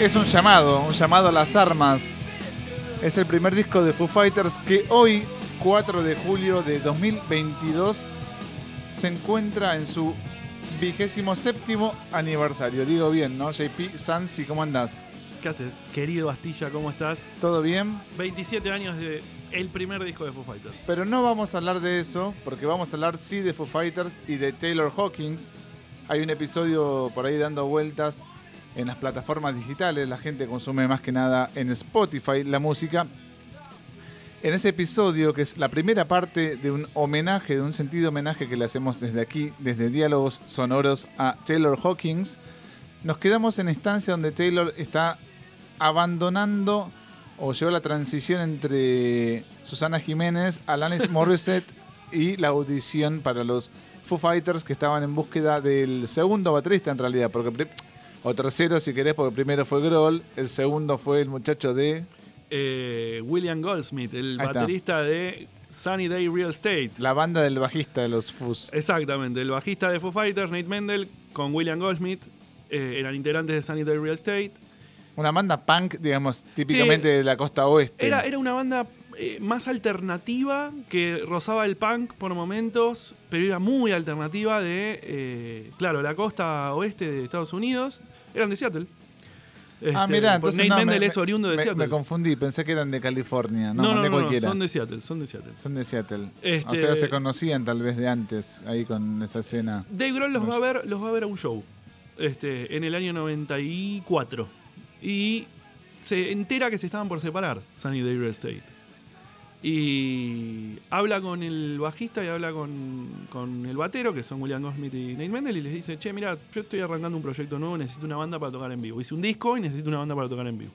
Es un llamado, un llamado a las armas. Es el primer disco de Foo Fighters que hoy, 4 de julio de 2022, se encuentra en su vigésimo séptimo aniversario. Digo bien, ¿no? JP Sansi, ¿cómo andás? ¿Qué haces? Querido Bastilla, ¿cómo estás? ¿Todo bien? 27 años de el primer disco de Foo Fighters. Pero no vamos a hablar de eso, porque vamos a hablar sí de Foo Fighters y de Taylor Hawkins. Hay un episodio por ahí dando vueltas en las plataformas digitales. La gente consume más que nada en Spotify la música. En ese episodio, que es la primera parte de un homenaje, de un sentido homenaje que le hacemos desde aquí, desde Diálogos Sonoros a Taylor Hawkins, nos quedamos en instancia donde Taylor está abandonando o llegó la transición entre Susana Jiménez, Alanis Morissette y la audición para los Foo Fighters que estaban en búsqueda del segundo baterista en realidad, porque o tercero si querés, porque primero fue Grohl, el segundo fue el muchacho de eh, William Goldsmith, el baterista de Sunny Day Real Estate. La banda del bajista de los Foo. Exactamente, el bajista de Foo Fighters, Nate Mendel, con William Goldsmith, eh, eran integrantes de Sunny Day Real Estate. Una banda punk, digamos, típicamente de la costa oeste. Era, era una banda eh, más alternativa que rozaba el punk por momentos, pero era muy alternativa de, eh, claro, la costa oeste de Estados Unidos. Eran de Seattle. ah, este, mirá, entonces Nate Mendel es oriundo de Seattle. Me confundí, pensé que eran de California, no, no, no, de cualquiera. son de Seattle, son de Seattle. Son de Seattle. O Este sea, se conocían tal vez de antes, ahí con esa escena. Dave Grohl los va a ver, los va a ver a un show este, en el año 94. Y se entera que se estaban por separar, Sunny Day Real Estate. Y habla con el bajista y habla con, el batero, que son William Goldsmith y Nate Mendel, y les dice, che, mira, yo estoy arrancando un proyecto nuevo, necesito una banda para tocar en vivo. Hice un disco y necesito una banda para tocar en vivo.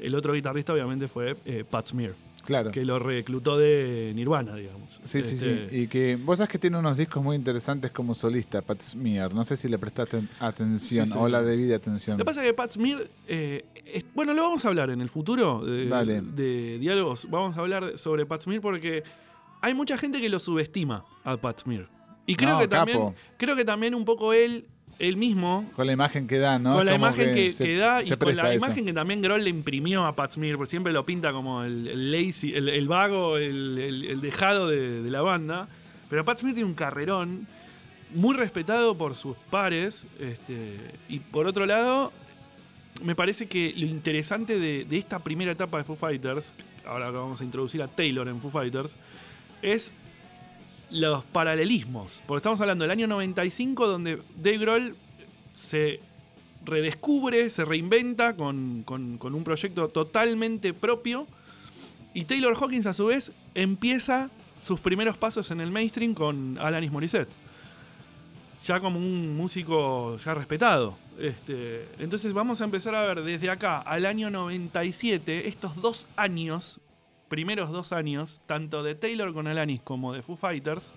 El otro guitarrista obviamente fue eh, Pat Smear. Claro. Que lo reclutó de Nirvana, digamos. Sí, sí, sí. Este, y que vos sabés que tiene unos discos muy interesantes como solista, Pat Smear. No sé si le prestaste atención o la debida atención. Lo que pasa es que Pat Smear, eh, bueno, lo vamos a hablar en el futuro de, de, diálogos. Vamos a hablar sobre Pat Smear porque hay mucha gente que lo subestima a Pat Smear. Y creo, que también, creo que también un poco él él mismo. Con la imagen que da, ¿no? Con la imagen que, da y con la imagen que también Grohl le imprimió a Pat Smear, porque siempre lo pinta como el, lazy, el, vago, el, dejado de, la banda. Pero Pat Smear tiene un carrerón muy respetado por sus pares. Este, y por otro lado, me parece que lo interesante de, de esta primera etapa de Foo Fighters, ahora vamos a introducir a Taylor en Foo Fighters, es los paralelismos. Porque estamos hablando del año 95, donde Dave Grohl se redescubre, se reinventa con, un proyecto totalmente propio. Y Taylor Hawkins, a su vez, empieza sus primeros pasos en el mainstream con Alanis Morissette. Ya como un músico ya respetado. Este, entonces vamos a empezar a ver desde acá al año 97, estos dos años primeros dos años, tanto de Taylor con Alanis como de Foo Fighters,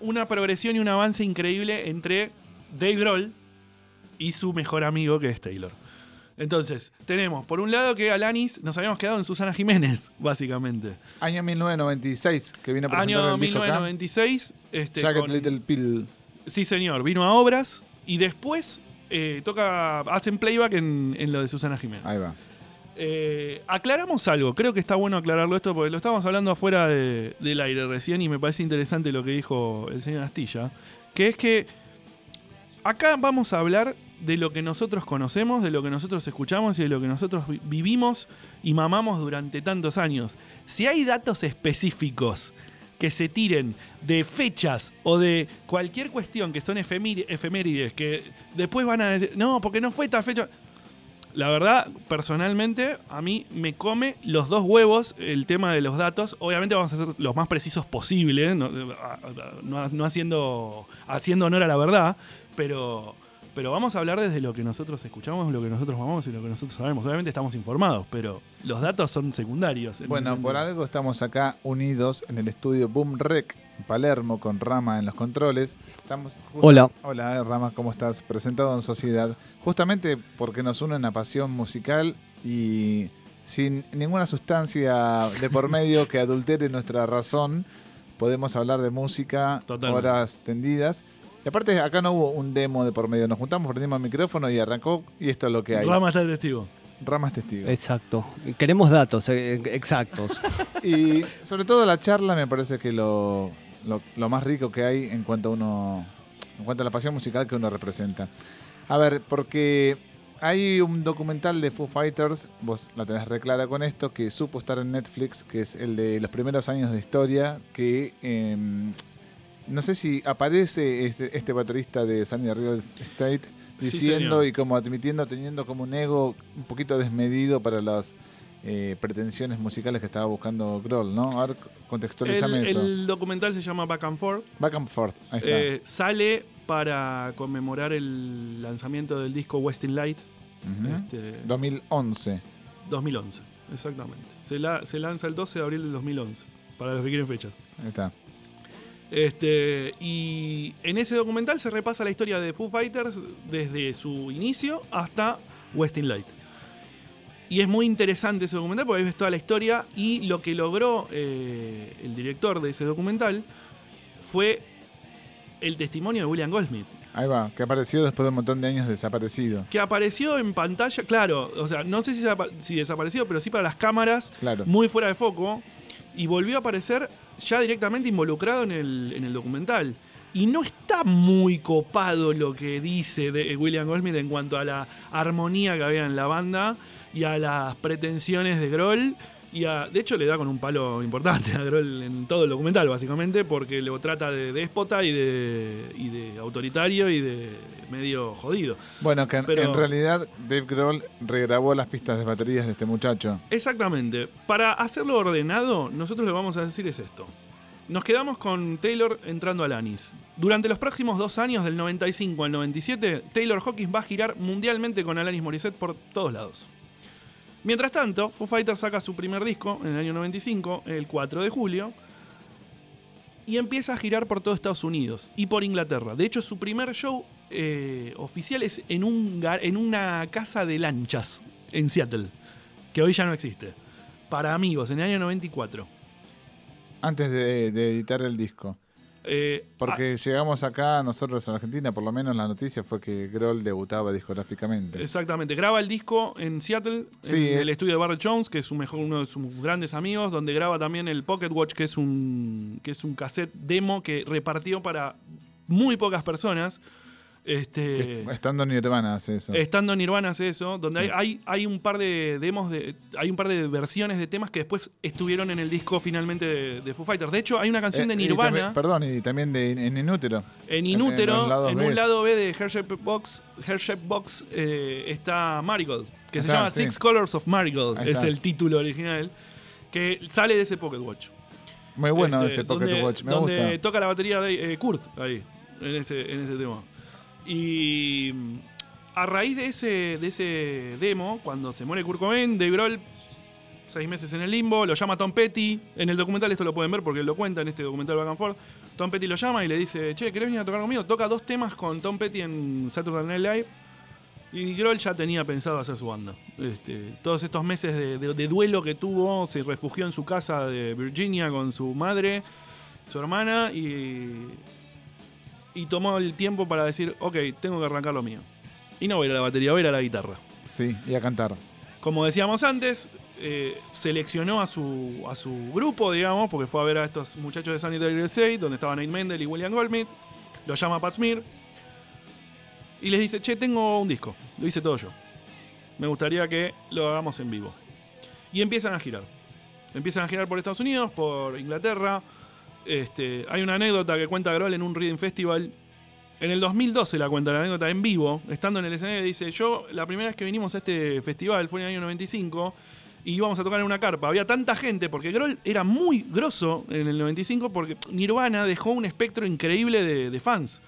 una progresión y un avance increíble entre Dave Grohl y su mejor amigo que es Taylor. Entonces, tenemos por un lado que Alanis nos habíamos quedado en Susana Jiménez, básicamente. Año 1996, que vino a presentar Año el 1996. Este, Jacket Little Pill. Sí, señor. Vino a obras y después eh, toca, hacen playback en, en, lo de Susana Jiménez. Ahí va. Eh, aclaramos algo, creo que está bueno aclararlo esto porque lo estábamos hablando afuera del aire recién y me parece interesante lo que dijo el señor Astilla, que es que acá vamos a hablar de lo que nosotros conocemos, de lo que nosotros escuchamos y de lo que nosotros vivimos y mamamos durante tantos años. Si hay datos específicos que se tiren de fechas o de cualquier cuestión que son efemérides, que después van a decir, no, porque no fue tal fecha la verdad, personalmente, a mí me come los dos huevos el tema de los datos. Obviamente vamos a ser los más precisos posible, no, haciendo, haciendo honor a la verdad, pero, pero vamos a hablar desde lo que nosotros escuchamos, lo que nosotros vamos y lo que nosotros sabemos. Obviamente estamos informados, pero los datos son secundarios. Bueno, por algo estamos acá unidos en el estudio Boom Rec, Palermo, con Rama en los controles. Estamos Hola. Hola, Rama, ¿cómo estás? Presentado en Sociedad. Justamente porque nos une una pasión musical y sin ninguna sustancia de por medio que adultere nuestra razón, podemos hablar de música horas tendidas. Y aparte, acá no hubo un demo de por medio. Nos juntamos, prendimos el micrófono y arrancó. Y esto es lo que hay. Rama está testigo. Ramas testigo. Exacto. Queremos datos eh, exactos. y sobre todo la charla me parece que lo, lo, más rico que hay en cuanto a uno. En cuanto a la pasión musical que uno representa. A ver, porque hay un documental de Foo Fighters, vos la tenés reclara con esto, que supo estar en Netflix, que es el de los primeros años de historia, que em, no sé si aparece este, este baterista de Sunny Real State diciendo y como admitiendo, teniendo como un ego un poquito desmedido para las eh, pretensiones musicales que estaba buscando Grohl, ¿no? A ver, contextualizame el, eso. El documental se llama Back and Forth. Back and Forth, ahí está. Eh, sale para conmemorar el lanzamiento del disco Westin Light. 2011. 2011, este, exactamente. Se, la, se lanza el 12 de abril del 2011, para los que quieren fechas. Ahí está. Este, y en ese documental se repasa la historia de Foo Fighters desde su inicio hasta Westin Light. Y es muy interesante ese documental porque ahí ves toda la historia y lo que logró eh, el director de ese documental fue el testimonio de William Goldsmith. Ahí va, que apareció después de un montón de años desaparecido. Que apareció en pantalla, claro, o sea, no sé si, si desapareció, pero sí para las cámaras, claro. muy fuera de foco, y volvió a aparecer ya directamente involucrado en el, documental. Y no está muy copado lo que dice de William Goldsmith en cuanto a la armonía que había en la banda y a las pretensiones de Grohl. Y de hecho le da con un palo importante a Grohl en todo el documental, básicamente, porque lo trata de déspota y de, y de autoritario y de medio jodido. Bueno, que en, realidad Dave Grohl regrabó las pistas de baterías de este muchacho. Exactamente. Para hacerlo ordenado, nosotros lo que vamos a decir es esto. Nos quedamos con Taylor entrando al Anis. Durante los próximos dos años, del 95 al 97, Taylor Hawkins va a girar mundialmente con Alanis Morissette por todos lados. Mientras tanto, Foo Fighters saca su primer disco en el año 95, el 4 de julio, y empieza a girar por todo Estados Unidos y por Inglaterra. De hecho, su primer show eh, oficial es en, un, en una casa de lanchas en Seattle, que hoy ya no existe. Para amigos, en el año 94. Antes de editar el disco. Eh, Porque ah, llegamos acá, nosotros en Argentina, por lo menos la noticia fue que Grohl debutaba discográficamente. Exactamente, graba el disco en Seattle, en eh. el estudio de Barrett Jones, que es su mejor, uno de sus grandes amigos, donde graba también el Pocket Watch, que es un, que es un cassette demo que repartió para muy pocas personas. Este, estando Nirvana hace eso. Estando Nirvana hace eso, donde hay, hay, un par de demos, de, hay un par de versiones de temas que después estuvieron en el disco finalmente de, Foo Fighters. De hecho, hay una canción de eh, Nirvana. perdón, y también de, en Inútero. En Inútero, en, un lado B de Hershey Box, Box eh, está Marigold, que se llama Six Colors of Marigold, es el título original, que sale de ese Pocket Watch. Muy bueno este, ese Pocket Watch, me donde toca la batería de eh, Kurt ahí, en ese, en ese tema. Y a raíz de ese, de ese demo, cuando se muere Kurt Cobain, Dave seis meses en el limbo, lo llama Tom Petty. En el documental esto lo pueden ver porque lo cuenta en este documental Back and Forth. Tom Petty lo llama y le dice, che, ¿querés venir a tocar conmigo? Toca dos temas con Tom Petty en Saturday Night Live. Y Grohl ya tenía pensado hacer su banda. Este, todos estos meses de, duelo que tuvo, se refugió en su casa de Virginia con su madre, su hermana y y tomó el tiempo para decir, ok, tengo que arrancar lo mío. Y no voy a ir a la batería, voy a ir a la guitarra. Sí, y a cantar. Como decíamos antes, eh, seleccionó a su, a su grupo, digamos, porque fue a ver a estos muchachos de Sanitary USA, donde estaban Nate Mendel y William Goldschmidt. Lo llama Pat Smear y les dice, che, tengo un disco, lo hice todo yo. Me gustaría que lo hagamos en vivo. Y empiezan a girar. Empiezan a girar por Estados Unidos, por Inglaterra, este, hay una anécdota que cuenta Grohl en un Reading Festival. En el 2012 la cuenta la anécdota en vivo, estando en el escenario, dice, yo la primera vez que vinimos a este festival fue en el año 95 y íbamos a tocar en una carpa. Había tanta gente, porque Grohl era muy grosso en el 95 porque Nirvana dejó un espectro increíble de fans.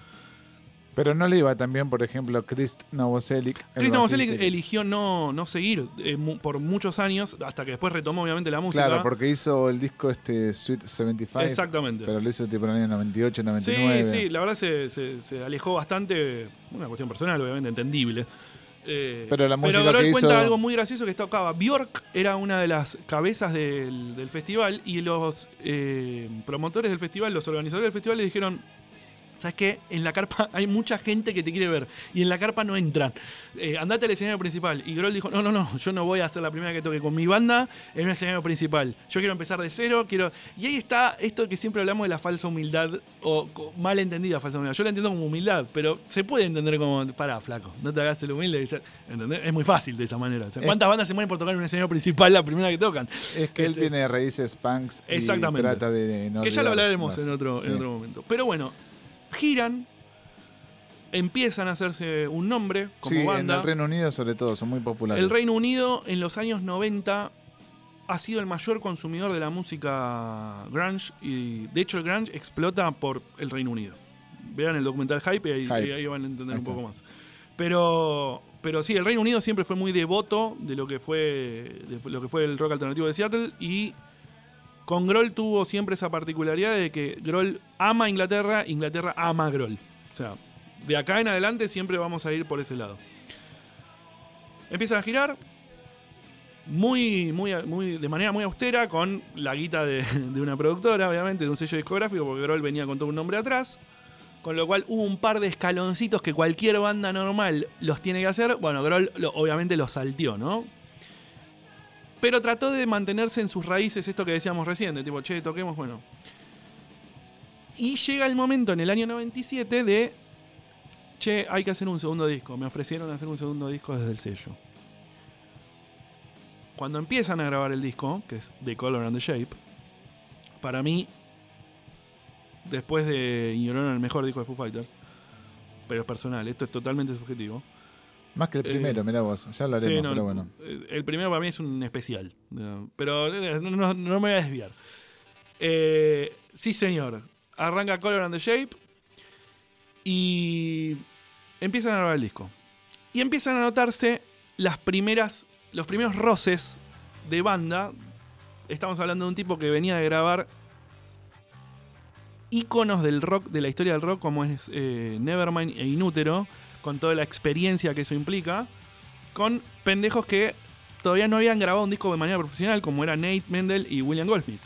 Pero no le iba también, por ejemplo, Chris Novoselic. Chris Novoselic eligió no, no seguir eh, por muchos años, hasta que después retomó obviamente la música. Claro, porque hizo el disco este Sweet 75. Exactamente. Pero lo hizo tipo en el año 98, 99. Sí, sí, la verdad se, se, alejó bastante, una cuestión personal, obviamente, entendible. Eh, pero la música pero que cuenta algo muy gracioso que tocaba. Bjork era una de las cabezas del, del festival y los eh, promotores del festival, los organizadores del festival le dijeron, ¿sabes qué? En la carpa hay mucha gente que te quiere ver y en la carpa no entran. Eh, andate al escenario principal. Y Groll dijo, no, no, no, yo no voy a ser la primera que toque con mi banda en un escenario principal. Yo quiero empezar de cero, quiero... Y ahí está esto que siempre hablamos de la falsa humildad o mal entendida falsa humildad. Yo la entiendo como humildad, pero se puede entender como, pará, flaco, no te hagas el humilde. Es muy fácil de esa manera. ¿Cuántas bandas se mueren por tocar en un escenario principal la primera que tocan? Es que él este, tiene raíces punks exactamente. y trata de... que ya lo hablaremos en otro, en otro momento. Pero bueno, giran, empiezan a hacerse un nombre como banda. En el Reino Unido, sobre todo, son muy populares. El Reino Unido, en los años 90, ha sido el mayor consumidor de la música grunge. Y de hecho, el grunge explota por el Reino Unido. Vean el documental Hype y ahí, van a entender un poco más. Pero, pero sí, el Reino Unido siempre fue muy devoto de lo que fue, de lo que fue el rock alternativo de Seattle y con Groll tuvo siempre esa particularidad de que Groll ama Inglaterra, Inglaterra ama a. O sea, de acá en adelante siempre vamos a ir por ese lado. Empiezan a girar muy, muy, muy, de manera muy austera con la guita de, una productora, obviamente, de un sello discográfico, porque Groll venía con todo un nombre atrás. Con lo cual hubo un par de escaloncitos que cualquier banda normal los tiene que hacer. Bueno, Groll obviamente los salteó, ¿no? Pero trató de mantenerse en sus raíces, esto que decíamos recién, de tipo, che, toquemos, bueno. Y llega el momento en el año 97 de, che, hay que hacer un segundo disco. Me ofrecieron hacer un segundo disco desde el sello. Cuando empiezan a grabar el disco, que es The Color and the Shape, para mí, después de Ignoraron el mejor disco de Foo Fighters, pero es personal, esto es totalmente subjetivo más que el primero, mira vos, ya lo haremos, pero bueno. El primero para mí es un especial, pero eh, no, me voy a desviar. Eh, sí, señor. Arranca Color and the Shape y empiezan a grabar el disco. Y empiezan a notarse las primeras, los primeros roces de banda. Estamos hablando de un tipo que venía de grabar íconos del rock, de la historia del rock, como es eh, Nevermind e Inútero con toda la experiencia que eso implica, con pendejos que todavía no habían grabado un disco de manera profesional, como era Nate Mendel y William Goldsmith.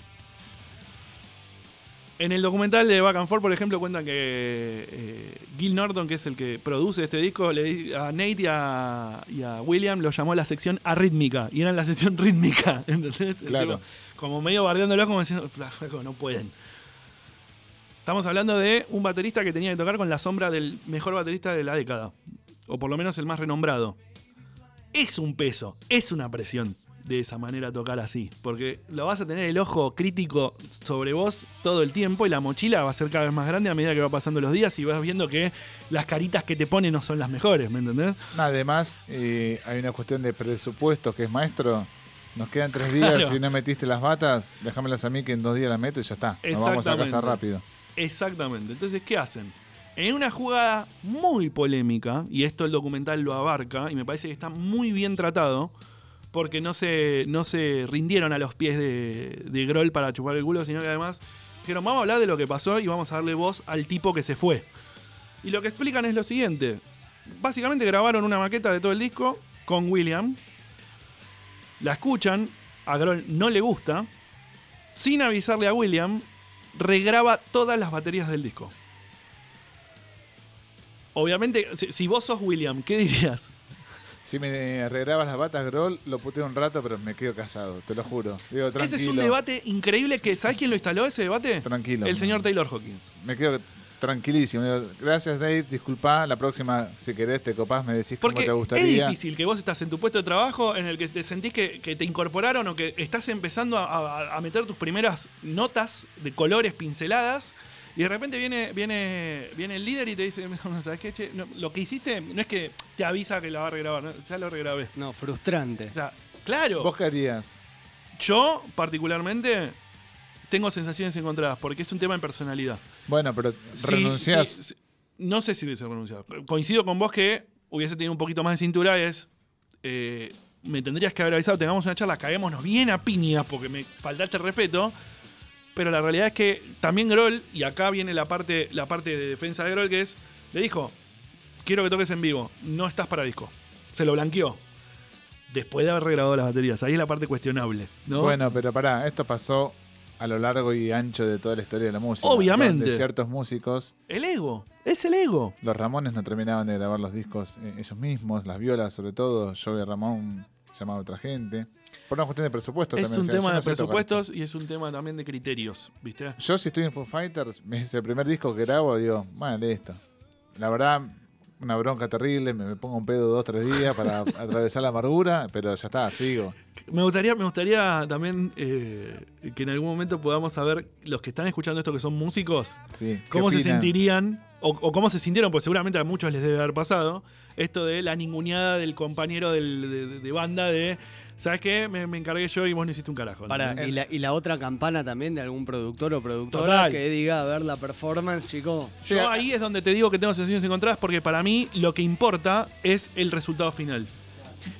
En el documental de Back and Forth, por ejemplo, cuentan que eh, Gil Norton, que es el que produce este disco, le, a Nate y a, William lo llamó la sección arrítmica. Y era la sección rítmica. ¿Entendés? Claro. como medio bardeándolo, como diciendo, no pueden. Estamos hablando de un baterista que tenía que tocar con la sombra del mejor baterista de la década. O por lo menos el más renombrado. Es un peso, es una presión de esa manera tocar así. Porque lo vas a tener el ojo crítico sobre vos todo el tiempo y la mochila va a ser cada vez más grande a medida que va pasando los días y vas viendo que las caritas que te ponen no son las mejores, ¿me entendés? Además, eh, hay una cuestión de presupuesto que es maestro. Nos quedan tres días, y si no metiste las batas, déjamelas a mí que en dos días las meto y ya está. Nos vamos a casa rápido. Exactamente. Entonces, ¿qué hacen? En una jugada muy polémica, y esto el documental lo abarca, y me parece que está muy bien tratado, porque no se, no se rindieron a los pies de, de Groll para chupar el culo, sino que además dijeron, vamos a hablar de lo que pasó y vamos a darle voz al tipo que se fue. Y lo que explican es lo siguiente. Básicamente grabaron una maqueta de todo el disco con William. La escuchan, a Groll no le gusta. Sin avisarle a William, regraba todas las baterías del disco. Obviamente, si, vos sos William, ¿qué dirías? Si me regrabas las batas, Groll, lo puteo un rato, pero me quedo callado, te lo juro. ese es un debate increíble que, ¿sabes quién lo instaló ese debate? Tranquilo. El señor Taylor Hawkins. Me quedo tranquilísimo. Gracias, Dave. Disculpa. La próxima, si querés, te copás, me decís cómo te gustaría. Es difícil que vos estás en tu puesto de trabajo en el que te sentís que, te incorporaron o que estás empezando a, meter tus primeras notas de colores pinceladas. Y de repente viene, viene, viene el líder y te dice, ¿sabes qué? lo que hiciste no es que te avisa que la va a regrabar, ya lo regrabé. No, frustrante. O sea, claro. ¿Vos qué harías? Yo, particularmente, tengo sensaciones encontradas, porque es un tema de personalidad. Bueno, pero renuncias. no sé si hubiese renunciado. Coincido con vos que hubiese tenido un poquito más de cintura, es. Eh, me tendrías que haber avisado, tengamos una charla, caguémonos bien a piñas porque me faltaste respeto. Pero la realidad es que también Groll, y acá viene la parte, la parte de defensa de Groll, que es, le dijo, quiero que toques en vivo, no estás para disco. Se lo blanqueó. Después de haber regrabado las baterías, ahí es la parte cuestionable. ¿no? Bueno, pero pará, esto pasó a lo largo y ancho de toda la historia de la música. Obviamente. De ciertos músicos. El ego. Es el ego. Los Ramones no terminaban de grabar los discos eh, ellos mismos, las violas sobre todo. Joey Ramón llamaba a otra gente. Por una cuestión de presupuesto es también. Es un tema de presupuestos y es un tema también de criterios, ¿viste? Yo si estoy en Foo Fighters, es el primer disco que grabo, digo, bueno, esto. La verdad, una bronca terrible, me, pongo un pedo dos, tres días para atravesar la amargura, pero ya está, sigo. Me gustaría, me gustaría también eh, que en algún momento podamos saber, los que están escuchando esto que son músicos, cómo se sentirían, o, cómo se sintieron, pues seguramente a muchos les debe haber pasado, esto de la ninguneada del compañero de banda de ¿Sabes qué? Me, encargué yo y vos no hiciste un carajo. y, la, otra campana también de algún productor o productora que diga, a ver la performance, chico. Yo ahí es donde te digo que tengo sensaciones encontradas porque para mí lo que importa es el resultado final.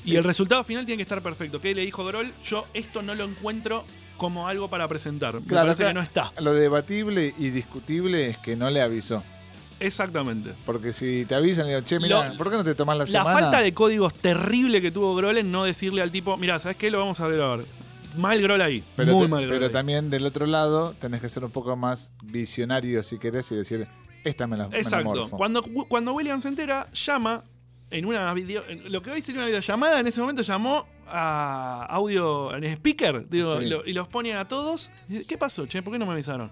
Y el resultado final tiene que estar perfecto. ¿Qué le dijo Grol? Yo esto no lo encuentro como algo para presentar. Me parece que no está. Lo debatible y discutible es que no le avisó. Exactamente. Porque si te avisan, digo, che, mira, ¿por qué no te tomas la, semana? La falta de códigos terrible que tuvo Groll en no decirle al tipo, mira, ¿sabes qué? Lo vamos a ver ahora. Mal Groll ahí. Pero muy mal Pero también del otro lado tenés que ser un poco más visionario si querés y decir, esta me la Exacto. cuando, cuando William se entera, llama en una video. lo que hoy sería una videollamada, en ese momento llamó a audio en speaker digo, y los ponen a todos. ¿Qué pasó, che? ¿Por qué no me avisaron?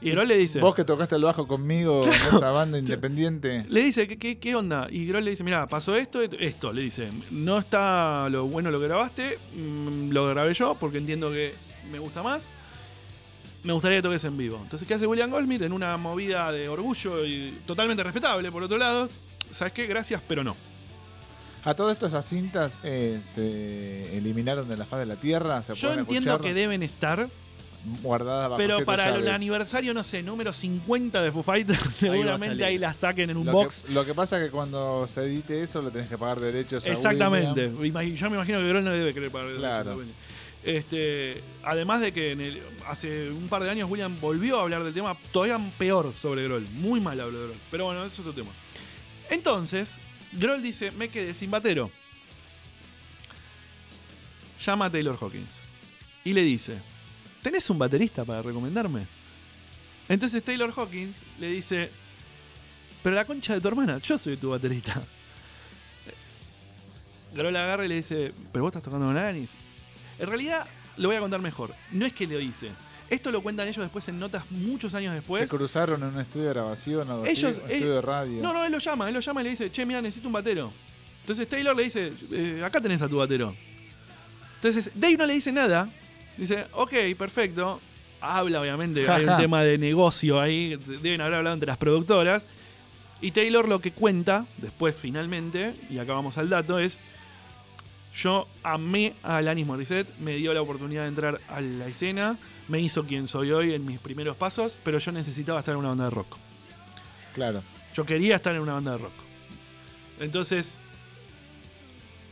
Y Grohl le dice. Vos que tocaste el bajo conmigo en esa banda independiente. Le dice, ¿qué, qué, onda? Y Grohl le dice, mira, pasó esto, esto. Le dice, no está lo bueno lo que grabaste, mm, lo grabé yo porque entiendo que me gusta más. Me gustaría que toques en vivo. Entonces, ¿qué hace William Goldsmith en una movida de orgullo y totalmente respetable, por otro lado? ¿Sabes qué? Gracias, pero no. A todas estas esas cintas eh, se eliminaron de la faz de la Tierra. Yo entiendo que deben estar, guardada bajo Pero para el aniversario, no sé, número 50 de Foo Fighters, seguramente ahí la saquen en un box. lo que pasa es que cuando se edite eso, lo tenés que pagar derechos Exactamente. Yo me imagino que Grohl no debe querer pagar derechos. Este, además de que hace un par de años William volvió a hablar del tema todavía peor sobre Grohl. Muy mal habló de Grohl. Pero bueno, eso es otro tema. Entonces, Grohl dice, me quedé sin batero. Llama a Taylor Hawkins. Y le dice, ¿tenés un baterista para recomendarme? Entonces Taylor Hawkins le dice, pero la concha de tu hermana, yo soy tu baterista. Grohl agarra y le dice, pero vos estás tocando con Alanis. En realidad, lo voy a contar mejor. No es que lo dice. Esto lo cuentan ellos después en notas muchos años después. Se cruzaron en un estudio de grabación, o ellos, un estudio de radio. No, no, él lo llama, él lo llama y le dice, che, mira, necesito un batero. Entonces Taylor le dice, eh, acá tenés a tu batero. Entonces Dave no le dice nada Dice, ok, perfecto. Habla, obviamente, hay un tema de negocio ahí, deben haber hablado entre las productoras. Y Taylor lo que cuenta, después finalmente, y acá vamos al dato, es, yo amé a Alanis Morissette, me dio la oportunidad de entrar a la escena, me hizo quien soy hoy en mis primeros pasos, pero yo necesitaba estar en una banda de rock. Claro. Yo quería estar en una banda de rock. Entonces,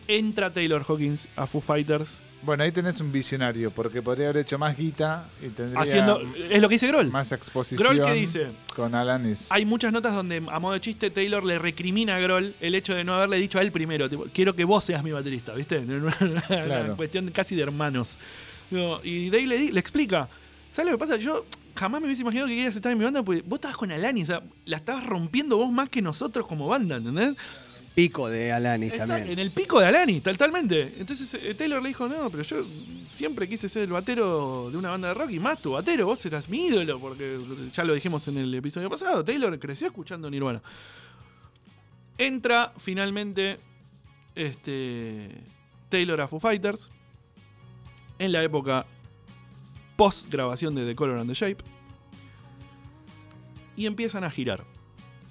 entra Taylor Hawkins a Foo Fighters bueno, ahí tenés un visionario, porque podría haber hecho más guita y tendría Haciendo, es lo que dice Groll. Más exposición. Groll, ¿qué dice? Con Alanis. Hay muchas notas donde, a modo de chiste, Taylor le recrimina a Groll el hecho de no haberle dicho a él primero, quiero que vos seas mi baterista, ¿viste? Una cuestión casi de hermanos. y Dave le, le explica, ¿sabes lo que pasa? Yo jamás me hubiese imaginado que querías estar en mi banda, porque vos estabas con Alanis, o sea, la estabas rompiendo vos más que nosotros como banda, ¿entendés? Pico de Alanis también. En el pico de Alanis, totalmente. Entonces eh, Taylor le dijo, no, pero yo siempre quise ser el batero de una banda de rock y más tu batero, vos eras mi ídolo, porque ya lo dijimos en el episodio pasado, Taylor creció escuchando Nirvana. Entra finalmente este, Taylor a Foo Fighters en la época post grabación de The Color and the Shape y empiezan a girar.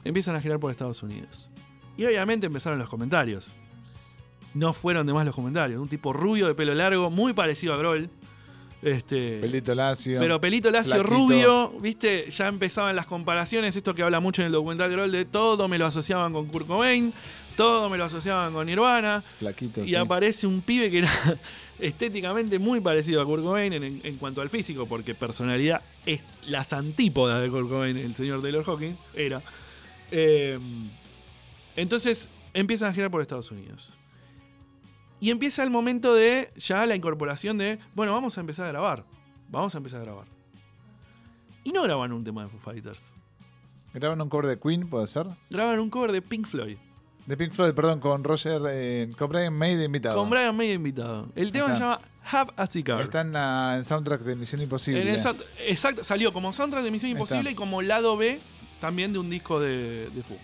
Empiezan a girar por Estados Unidos. Y obviamente empezaron los comentarios. No fueron de más los comentarios. Un tipo rubio de pelo largo, muy parecido a Groll. Este, pelito lacio. Pero pelito lacio rubio, viste, ya empezaban las comparaciones, esto que habla mucho en el documental Groll, de todo me lo asociaban con Kurt Cobain, todo me lo asociaban con Nirvana. Flaquito, y aparece un pibe que era estéticamente muy parecido a Kurt Cobain en, cuanto al físico, porque personalidad es las antípodas de Kurt Cobain, el señor Taylor Hawking, era. Eh, entonces empiezan a girar por Estados Unidos. Y empieza el momento de ya la incorporación de, bueno, vamos a empezar a grabar. Vamos a empezar a grabar. y no graban un tema de Foo Fighters. ¿Graban un cover de Queen, puede ser? Graban un cover de Pink Floyd. De Pink Floyd, perdón, con Roger, eh, con Brian May de invitado. Con Brian May de invitado. El tema se llama Have a Cigar. Está en el soundtrack de Misión Imposible. exacto, salió como soundtrack de Misión Imposible y como lado B también de un disco de, de Foo.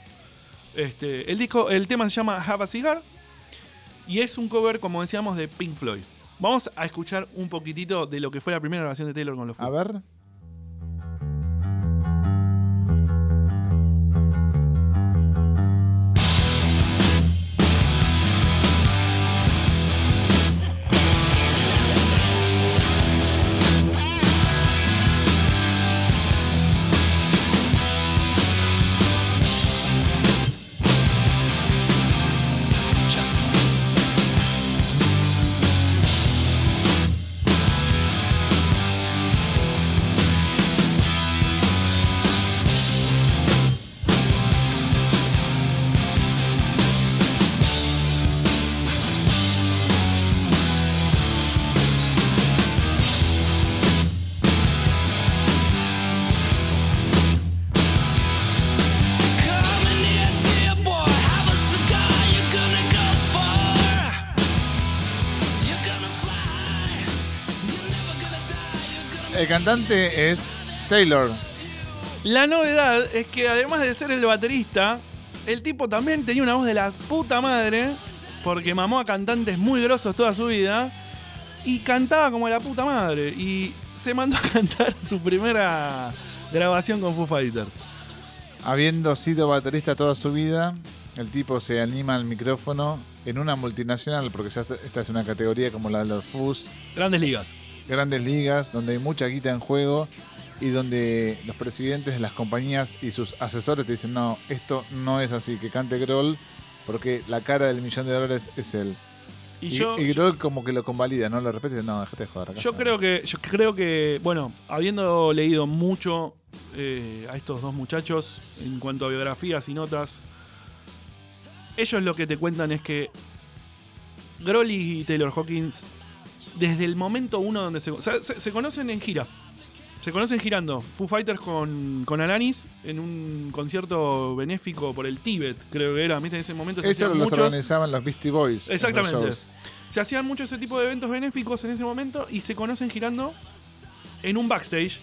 Este, el, disco, el tema se llama Have a Cigar y es un cover, como decíamos, de Pink Floyd. Vamos a escuchar un poquitito de lo que fue la primera grabación de Taylor con los Foo. A ver. Cantante es Taylor. La novedad es que además de ser el baterista, el tipo también tenía una voz de la puta madre, porque mamó a cantantes muy grosos toda su vida, y cantaba como la puta madre. Y se mandó a cantar su primera grabación con Foo Fighters. Habiendo sido baterista toda su vida, el tipo se anima al micrófono en una multinacional, porque ya esta es una categoría como la de los Foos. Grandes ligas grandes ligas, donde hay mucha guita en juego y donde los presidentes de las compañías y sus asesores te dicen, no, esto no es así, que cante Groll, porque la cara del millón de dólares es él. Y, yo, Groll como que lo convalida, ¿no? Lo repite, no, déjate de joder. yo creo que, yo creo que, bueno, habiendo leído mucho eh, a estos dos muchachos en cuanto a biografías y notas, ellos lo que te cuentan es que Groll y Taylor Hawkins desde el momento uno donde se, se, conocen en gira. Se conocen girando. Foo Fighters con, con Alanis en un concierto benéfico por el Tíbet, creo que era. En ese momento se Eso lo organizaban los Beastie Boys. Exactamente. Se hacían mucho ese tipo de eventos benéficos en ese momento y se conocen girando en un backstage.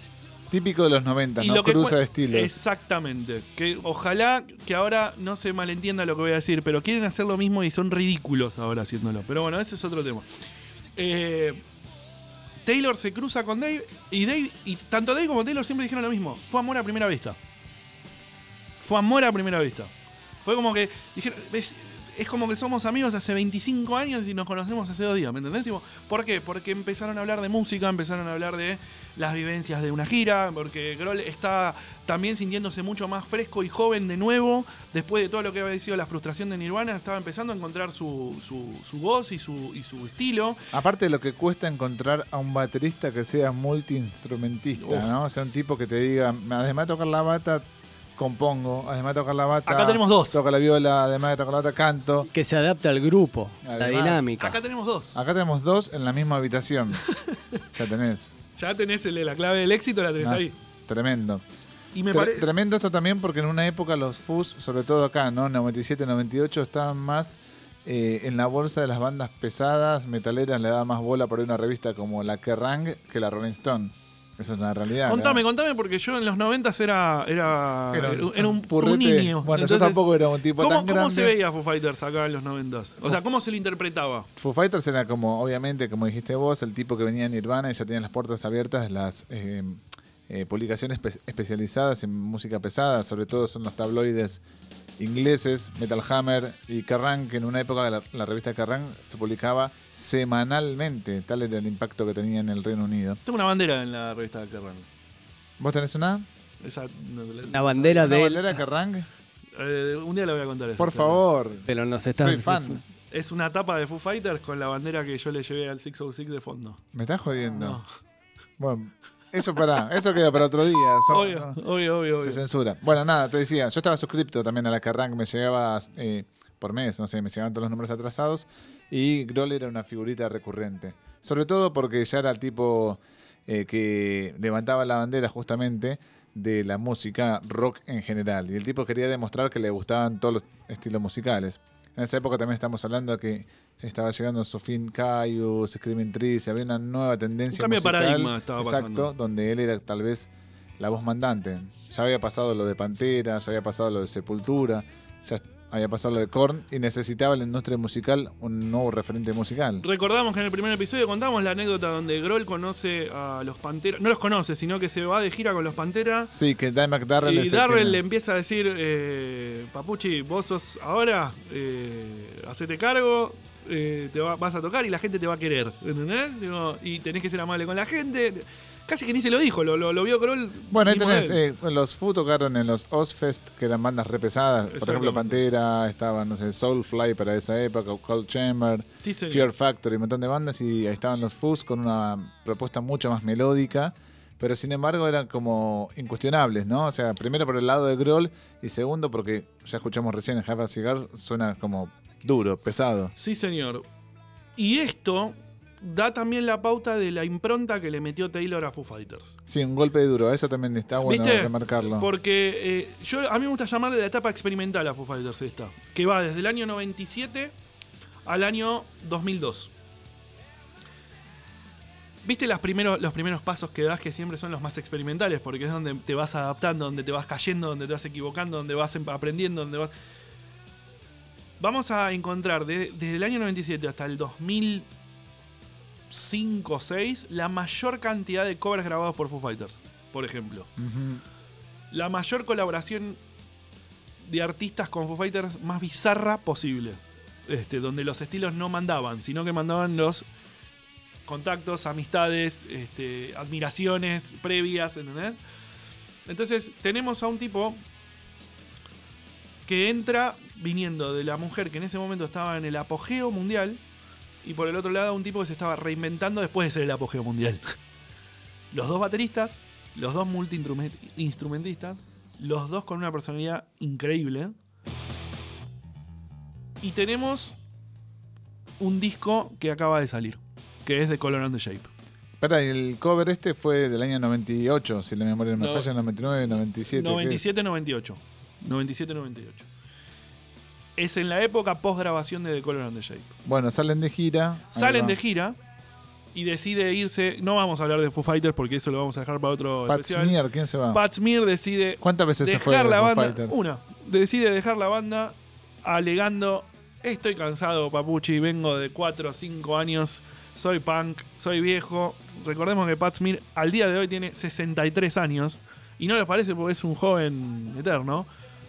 Típico de los 90, ¿no? Cruza de estilos. Exactamente. Que ojalá que ahora no se malentienda lo que voy a decir, pero quieren hacer lo mismo y son ridículos ahora haciéndolo. Pero bueno, ese es otro tema. Eh, Taylor se cruza con Dave y Dave y tanto Dave como Taylor siempre dijeron lo mismo. Fue amor a primera vista. Fue amor a primera vista. Fue como que dijeron, es como que somos amigos hace 25 años y nos conocemos hace dos días, ¿me entendés? ¿Por qué? Porque empezaron a hablar de música, empezaron a hablar de las vivencias de una gira, porque Grohl está también sintiéndose mucho más fresco y joven de nuevo, después de todo lo que había sido la frustración de Nirvana, estaba empezando a encontrar su, su, voz y su, y su estilo. Aparte de lo que cuesta encontrar a un baterista que sea multiinstrumentista, ¿no? O sea, un tipo que te diga, además de tocar la bata, compongo, además de tocar la bata. Acá tenemos dos. Toca la viola, además de tocar la bata, canto. Que se adapta al grupo, la dinámica. Acá tenemos dos. Acá tenemos dos en la misma habitación. ya tenés. Ya tenés la clave del éxito, la tenés ah, ahí. Tremendo. Y me Tremendo esto también porque en una época los FUS, sobre todo acá, ¿no? 97, 98, estaban más eh, en la bolsa de las bandas pesadas, metaleras, le daba más bola por una revista como la Kerrang que la Rolling Stone. Eso es una realidad. Contame, contame, porque yo en los 90 era, era, era, un, un, niño. Bueno, yo tampoco era un tipo tan grande. ¿Cómo se veía Foo Fighters acá en los 90? O sea, ¿cómo se lo interpretaba? Foo Fighters era como, obviamente, como dijiste vos, el tipo que venía en Nirvana y ya tenía las puertas abiertas de las eh, eh, publicaciones especializadas en música pesada, sobre todo son los tabloides ingleses, Metal Hammer y Kerrang, que en una época la, la revista Kerrang se publicaba semanalmente. Tal era el impacto que tenía en el Reino Unido. Tengo una bandera en la revista Kerrang. ¿Vos tenés una? la bandera de. ¿La bandera de Kerrang? Eh, un día la voy a contar. Por favor. Pero no estás. Soy fan. Es una tapa de Foo Fighters con la bandera que yo le llevé al 606 de fondo. ¿Me estás jodiendo? Bueno, eso para, eso queda para otro día. obvio, obvio, obvio, Se censura. Bueno, nada, te decía, yo estaba suscripto también a la Kerrang, me llegaba eh, por mes, no sé, me llegaban todos los números atrasados y Groll era una figurita recurrente. Sobre todo porque ya era el tipo eh, que levantaba la bandera justamente de la música rock en general. Y el tipo quería demostrar que le gustaban todos los estilos musicales. En esa época también estamos hablando de que estaba llegando su fin Caius, Screaming Trees, había una nueva tendencia. Un cambio de paradigma estaba Exacto, donde él era tal vez la voz mandante. Ya había pasado lo de Pantera, ya había pasado lo de Sepultura, ya había pasado lo de Korn y necesitaba la industria musical un nuevo referente musical. Recordamos que en el primer episodio contamos la anécdota donde Grohl conoce a los Panteras, no los conoce, sino que se va de gira con los Panteras. Sí, que Dave McDarrell Y Darrell le empieza a decir, eh, Papuchi, vos sos ahora, eh, hacete cargo, eh, te vas a tocar y la gente te va a querer, ¿entendés? y tenés que ser amable con la gente casi que ni se lo dijo, lo, lo, vio Kroll. Bueno, ahí tenés, eh, los Foo tocaron en los Ozfest, que eran bandas re pesadas. Por ejemplo, Pantera, estaba, no sé, Soulfly para esa época, Cold Chamber, Fear Factory, un montón de bandas, y ahí estaban los Foos con una propuesta mucho más melódica. Pero sin embargo eran como incuestionables, ¿no? O sea, primero por el lado de Groll y segundo porque ya escuchamos recién en Have a Cigar, suena como duro, pesado. Sí, señor. Y esto da también la pauta de la impronta que le metió Taylor a Foo Fighters. Sí, un golpe duro, eso también está bueno remarcarlo. Porque eh, yo, a mí me gusta llamarle la etapa experimental a Foo Fighters esta, que va desde el año 97 al año 2002. ¿Viste los primeros, los primeros pasos que das que siempre son los más experimentales? Porque es donde te vas adaptando, donde te vas cayendo, donde te vas equivocando, donde vas aprendiendo, donde vas... Vamos a encontrar desde el año 97 hasta el 2000 5 o 6 la mayor cantidad de covers grabados por Foo Fighters, por ejemplo. La mayor colaboración de artistas con Foo Fighters más bizarra posible. Este, donde los estilos no mandaban, sino que mandaban los contactos, amistades, este, admiraciones previas, ¿entendés? Entonces tenemos a un tipo que entra viniendo de la mujer que en ese momento estaba en el apogeo mundial, y por el otro lado un tipo que se estaba reinventando después de ser el apogeo mundial. Los dos bateristas, los dos multi-instrumentistas, los dos con una personalidad increíble. Y tenemos un disco que acaba de salir, que es de Color on the Shape. Espera, el cover este fue del año 98, si la memoria no me falla, 99, 97. 97, 98. 97, 98 es en la época post grabación de The Color and the Shape. Bueno, salen de gira. Salen de gira y decide irse. No vamos a hablar de Foo Fighters porque eso lo vamos a dejar para otro. Pat Smear, ¿quién se va? Pat Smear decide. ¿Cuántas veces se fue la banda? Una. Decide dejar la banda alegando: Estoy cansado, Papuchi. Vengo de 4 o 5 años. Soy punk, soy viejo. Recordemos que Pat Smear al día de hoy tiene 63 años. Y no les parece porque es un joven eterno.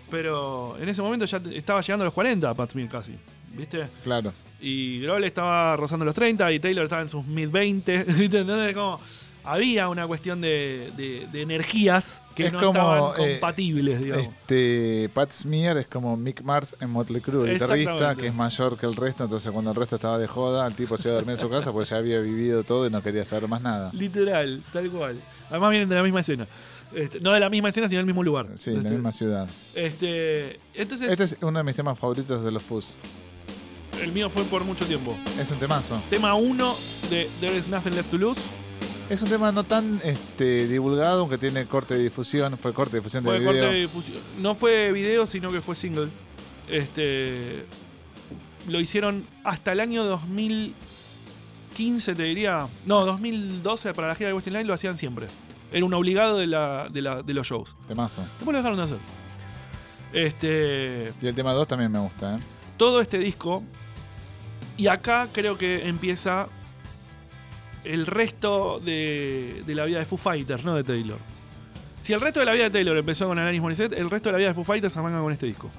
Pero en ese momento ya estaba llegando a los 40 Pat Smith casi. ¿Viste? Claro. Y Grohl estaba rozando los 30 y Taylor estaba en sus mid 20. ¿Viste? Entonces, como había una cuestión de, de, energías que no estaban eh, compatibles, digamos. Este, Pat Smear es como Mick Mars en Motley Crue, el guitarrista que es mayor que el resto, entonces cuando el resto estaba de joda, el tipo se iba a dormir en su casa porque ya había vivido todo y no quería saber más nada. Literal, tal cual. Además vienen de la misma escena. Este, no de la misma escena, sino del mismo lugar. Sí, en la este, misma ciudad. Este, entonces, este es uno de mis temas favoritos de los Fuzz. El mío fue por mucho tiempo. Es un temazo. Tema 1 de There is Nothing Left to Lose. Es un tema no tan este, divulgado, aunque tiene corte de difusión. Fue corte de difusión de video. Corte de difusión. No fue video, sino que fue single. Este, lo hicieron hasta el año 2015, te diría. No, 2012 para la gira de Western Line lo hacían siempre. Era un obligado de, la, de, la, de los shows. Temazo. Después lo dejaron de hacer. Este. Y el tema 2 también me gusta, ¿eh? Todo este disco. Y acá creo que empieza el resto de, de la vida de Foo Fighters, no de Taylor. Si el resto de la vida de Taylor empezó con Alanis Morissette, el resto de la vida de Foo Fighters arranca con este disco.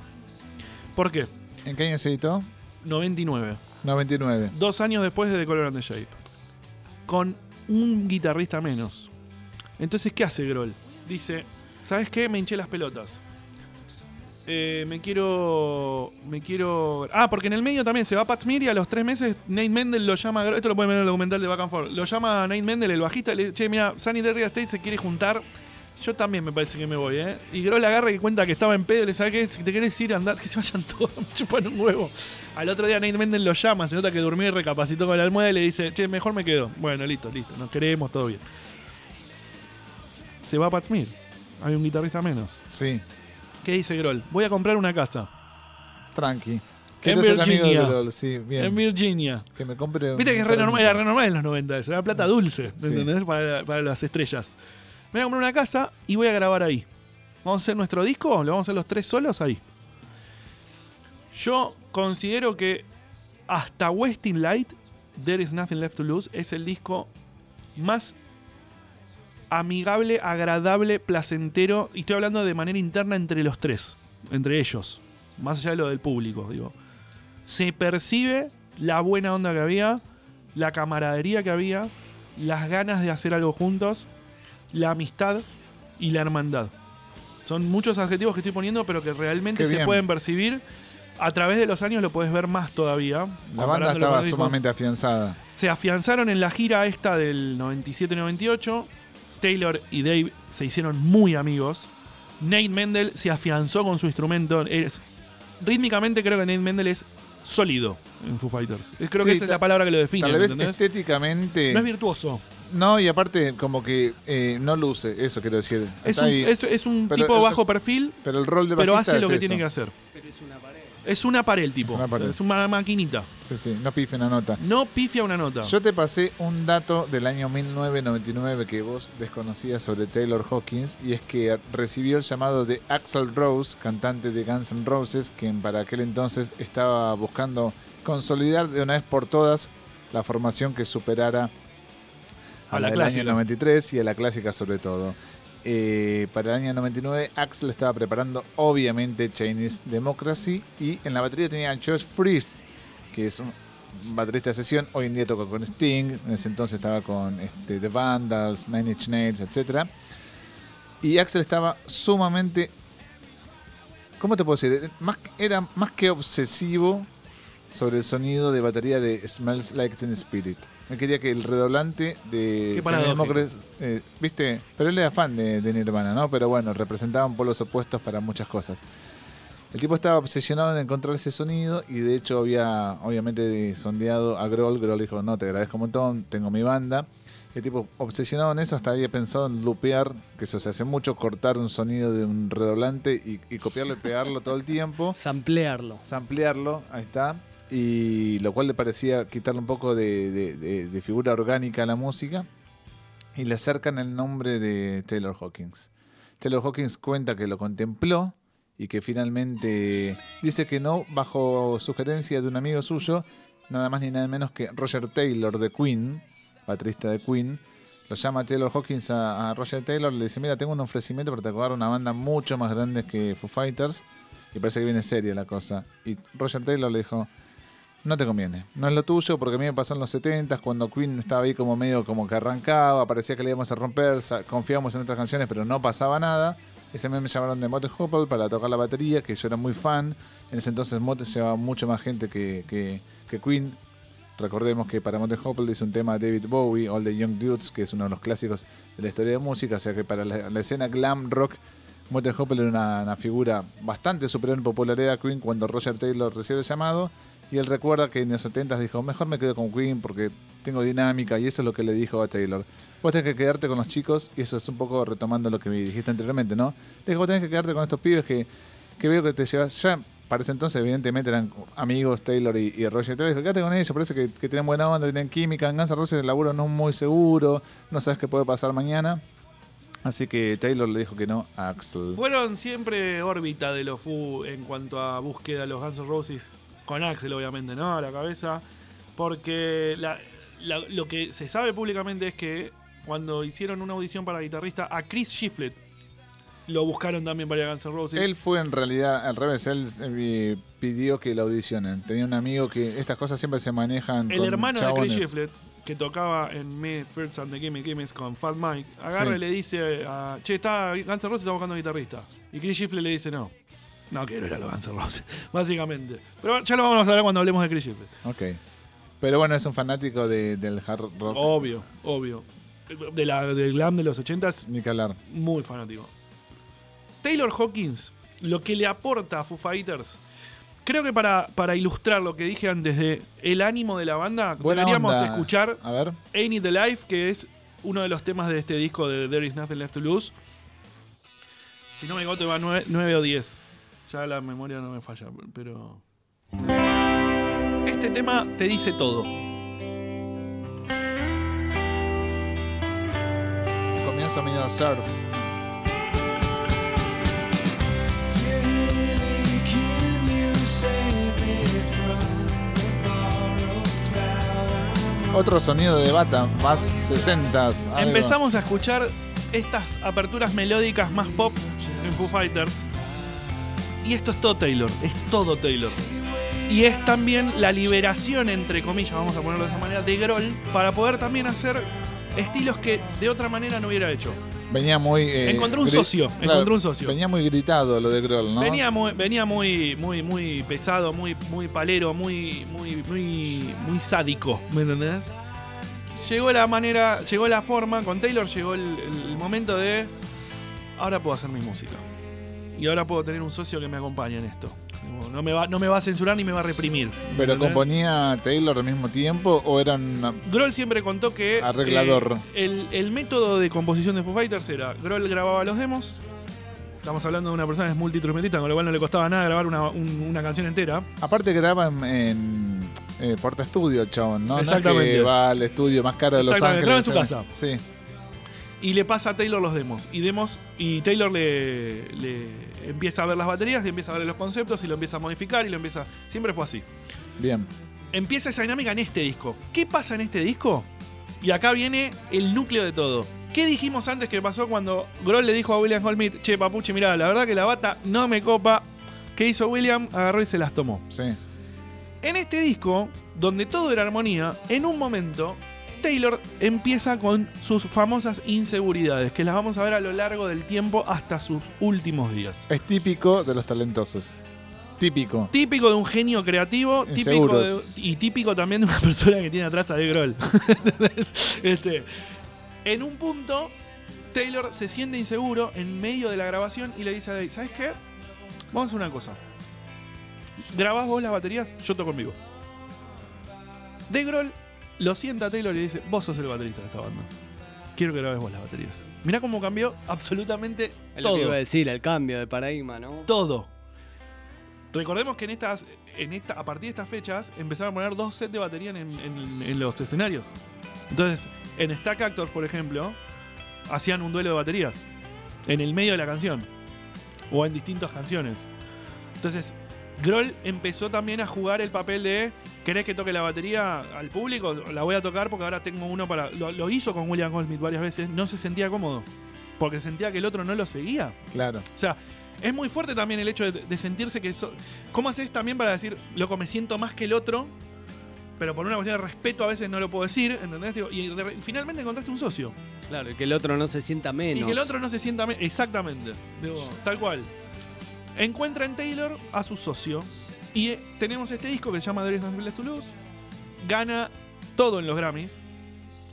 ¿Por qué? ¿En qué año se editó? 99. 99. Dos años después de The Color and the Shape. Con un guitarrista menos. Entonces, ¿qué hace Groll? Dice, ¿sabes qué? Me hinché las pelotas. Eh, me quiero. Me quiero. Ah, porque en el medio también se va Pat Smear y a los tres meses Nate Mendel lo llama. Esto lo pueden ver en el documental de Back and Forth. Lo llama Nate Mendel, el bajista, le dice: Che, mira, Sunny Derry State se quiere juntar. Yo también me parece que me voy, ¿eh? Y Groll agarra y cuenta que estaba en pedo le sabe que si te querés ir, andar, que se vayan todos, me chupan un huevo. Al otro día Nate Mendel lo llama, se nota que durmió y recapacitó con la almohada y le dice: Che, mejor me quedo. Bueno, listo, listo, nos queremos, todo bien. Se va Pat Smith. Hay un guitarrista menos. Sí. ¿Qué dice Groll? Voy a comprar una casa. Tranqui. En Virginia. Sí, bien. En Virginia. Que me compre. Viste que es re normal, era re normal en los 90 eso. Era plata dulce, ¿entendés? Para, para, las estrellas. Me voy a comprar una casa y voy a grabar ahí. Vamos a hacer nuestro disco, lo vamos a hacer los tres solos ahí. Yo considero que hasta Westing Light, There is Nothing Left to Lose, es el disco más amigable, agradable, placentero. Y estoy hablando de manera interna entre los tres, entre ellos. Más allá de lo del público, digo. Se percibe la buena onda que había, la camaradería que había, las ganas de hacer algo juntos, la amistad y la hermandad. Son muchos adjetivos que estoy poniendo, pero que realmente se pueden percibir. A través de los años lo puedes ver más todavía. La banda estaba sumamente afianzada. Se afianzaron en la gira esta del 97-98. Taylor y Dave se hicieron muy amigos. Nate Mendel se afianzó con su instrumento. Es, rítmicamente creo que Nate Mendel es sólido en Foo Fighters. Creo que esa es la palabra que lo define. Tal vez estéticamente. No es virtuoso. No, y aparte, como que eh, no luce, eso quiero decir. Es un, es, un, tipo bajo perfil, pero el rol de pero hace lo que tiene que hacer. Pero es una pared. Es una pared el tipo. Es una, maquinita. Sí, sí, no pifia una nota. No pifia una nota. Yo te pasé un dato del año 1999 que vos desconocías sobre Taylor Hawkins y es que recibió el llamado de Axel Rose, cantante de Guns N' Roses, quien para aquel entonces estaba buscando consolidar de una vez por todas la formación que superara a, la, año 93 y a la clásica sobre todo. Eh, para el año 99 Axel estaba preparando obviamente Chinese Democracy y en la batería tenía a Josh Freeze, que es un baterista de sesión, hoy en día toca con Sting, en ese entonces estaba con este, The Vandals, Nine Inch Nails, etc. Y Axel estaba sumamente, ¿cómo te puedo decir? Más, era más que obsesivo sobre el sonido de batería de Smells Like Teen Spirit. Él quería que el redoblante de eh, ¿viste? Pero él era fan de, Nirvana, ¿no? Pero bueno, representaban polos opuestos para muchas cosas. El tipo estaba obsesionado en encontrar ese sonido y de hecho había obviamente sondeado a Grohl. Grohl dijo, no, te agradezco un montón, tengo mi banda. el tipo obsesionado en eso hasta había pensado en lupear, que eso se hace mucho, cortar un sonido de un redoblante y, y copiarlo y pegarlo todo el tiempo. Samplearlo. Samplearlo, ahí está y lo cual le parecía quitarle un poco de, figura orgánica a la música y le acercan el nombre de Taylor Hawkins. Taylor Hawkins cuenta que lo contempló y que finalmente dice que no bajo sugerencia de un amigo suyo, nada más ni nada menos que Roger Taylor de Queen, baterista de Queen, lo llama Taylor Hawkins a, Roger Taylor, le dice, mira, tengo un ofrecimiento para tocar una banda mucho más grande que Foo Fighters, y parece que viene seria la cosa. Y Roger Taylor le dijo, no te conviene. No es lo tuyo porque a mí me pasó en los 70 cuando Queen estaba ahí como medio como que arrancaba, parecía que le íbamos a romper, confiábamos en otras canciones, pero no pasaba nada. Ese mes me llamaron de Motte Hopple para tocar la batería, que yo era muy fan. En ese entonces Motte llevaba mucho más gente que, que, Queen. Recordemos que para Motte Hopple hizo un tema David Bowie, All the Young Dudes, que es uno de los clásicos de la historia de música. O sea que para la, escena glam rock, Motte Hopple era una, una, figura bastante superior en popularidad a Queen cuando Roger Taylor recibe el llamado. Y él recuerda que en los 70 dijo, mejor me quedo con Queen porque tengo dinámica y eso es lo que le dijo a Taylor. Vos tenés que quedarte con los chicos y eso es un poco retomando lo que me dijiste anteriormente, ¿no? Le dijo, vos tenés que quedarte con estos pibes que, que veo que te llevas... Ya para ese entonces evidentemente eran amigos Taylor y, Roger Taylor. Dijo, quédate con ellos, parece que, tienen buena onda, tienen química. En Guns N' Roses el laburo no es muy seguro, no sabes qué puede pasar mañana. Así que Taylor le dijo que no a Axel. Fueron siempre órbita de los Fu en cuanto a búsqueda de los Guns N' Roses con Axel obviamente, ¿no? A la cabeza. Porque lo que se sabe públicamente es que cuando hicieron una audición para guitarrista a Chris Shiflett, lo buscaron también para Guns N' Roses. Él fue en realidad al revés, él eh, pidió que la audicionen. Tenía un amigo que estas cosas siempre se manejan. El hermano de Chris Shiflett, que tocaba en Me First and the Gimme Gimmicks con Fat Mike, agarra y le dice a, Che, está, Guns N' Roses está buscando guitarrista. Y Chris Shiflett le dice no. No quiero ir a los Guns N' Roses, básicamente. Pero ya lo vamos a hablar cuando hablemos de Chris Sheffield. Ok. Pero bueno, es un fanático del hard rock. Obvio, obvio. De la, del glam de los 80s. Ni que hablar. Muy fanático. Taylor Hawkins, lo que le aporta a Foo Fighters. Creo que para, para ilustrar lo que dije antes de el ánimo de la banda, deberíamos escuchar a ver. Ain't the Life, que es uno de los temas de este disco de There Is Nothing Left to Lose. Si no me equivoco, va 9, o 10. Ya la memoria no me falla, pero. Este tema te dice todo. Comienzo medio surf. Otro sonido de bata, más 60 Empezamos a escuchar estas aperturas melódicas más pop en Foo Fighters. Y esto es todo Taylor, es todo Taylor. Y es también la liberación, entre comillas, vamos a ponerlo de esa manera, de Groll para poder también hacer estilos que de otra manera no hubiera hecho. Venía muy. Eh, encontró un socio. encontró un socio. Venía muy gritado lo de Groll, ¿no? Venía muy, venía muy, muy, muy pesado, muy, muy palero, muy, muy, muy, muy sádico. ¿Me entendés? Llegó la manera, llegó la forma, con Taylor llegó el momento de. Ahora puedo hacer mi música. Y ahora puedo tener un socio que me acompañe en esto. No me va, no me va a censurar ni me va a reprimir. ¿Pero componía Taylor al mismo tiempo o eran.? Grohl siempre contó que. Arreglador. Eh, el, método de composición de Foo Fighters era: Grohl grababa los demos. Estamos hablando de una persona que es multiinstrumentista, con lo cual no le costaba nada grabar una, canción entera. Aparte, graba en, eh, Porta Estudio, chabón, ¿no? Exactamente. va al estudio más caro de Los Ángeles. Graba en su casa. Sí y le pasa a Taylor los demos. Y demos y Taylor le, empieza a ver las baterías, y empieza a ver los conceptos y lo empieza a modificar y lo empieza. Siempre fue así. Bien. Empieza esa dinámica en este disco. ¿Qué pasa en este disco? Y acá viene el núcleo de todo. ¿Qué dijimos antes que pasó cuando Grohl le dijo a William Holmit, che, papuche, mira, la verdad que la bata no me copa? ¿Qué hizo William? Agarró y se las tomó. Sí. En este disco, donde todo era armonía, en un momento Taylor empieza con sus famosas inseguridades, que las vamos a ver a lo largo del tiempo hasta sus últimos días. Es típico de los talentosos. Típico. Típico de un genio creativo típico y típico también de una persona que tiene atrás a De Grohl. este, en un punto, Taylor se siente inseguro en medio de la grabación y le dice a Dave, ¿sabes qué? Vamos a hacer una cosa. Grabás vos las baterías, yo toco en vivo. De Grohl lo sienta Taylor y le dice, vos sos el baterista de esta banda. Quiero que grabes vos las baterías. Mirá cómo cambió absolutamente todo. Lo que iba a decir, el cambio de paradigma, ¿no? Todo. Recordemos que en estas, en esta, a partir de estas fechas empezaron a poner dos sets de batería en, los escenarios. Entonces, en Stack Actors, por ejemplo, hacían un duelo de baterías en el medio de la canción o en distintas canciones. Entonces, Groll empezó también a jugar el papel de ¿Querés que toque la batería al público? La voy a tocar porque ahora tengo uno para. Lo, hizo con William Goldsmith varias veces. No se sentía cómodo. Porque sentía que el otro no lo seguía. Claro. O sea, es muy fuerte también el hecho de, sentirse que. eso ¿Cómo haces también para decir, loco, me siento más que el otro? Pero por una cuestión de respeto a veces no lo puedo decir, ¿entendés? y, finalmente encontraste un socio. Claro, y que el otro no se sienta menos. Y que el otro no se sienta menos. Exactamente. tal cual. Encuentra en Taylor a su socio. Y eh, tenemos este disco que se llama There Is Toulouse. Gana todo en los Grammys.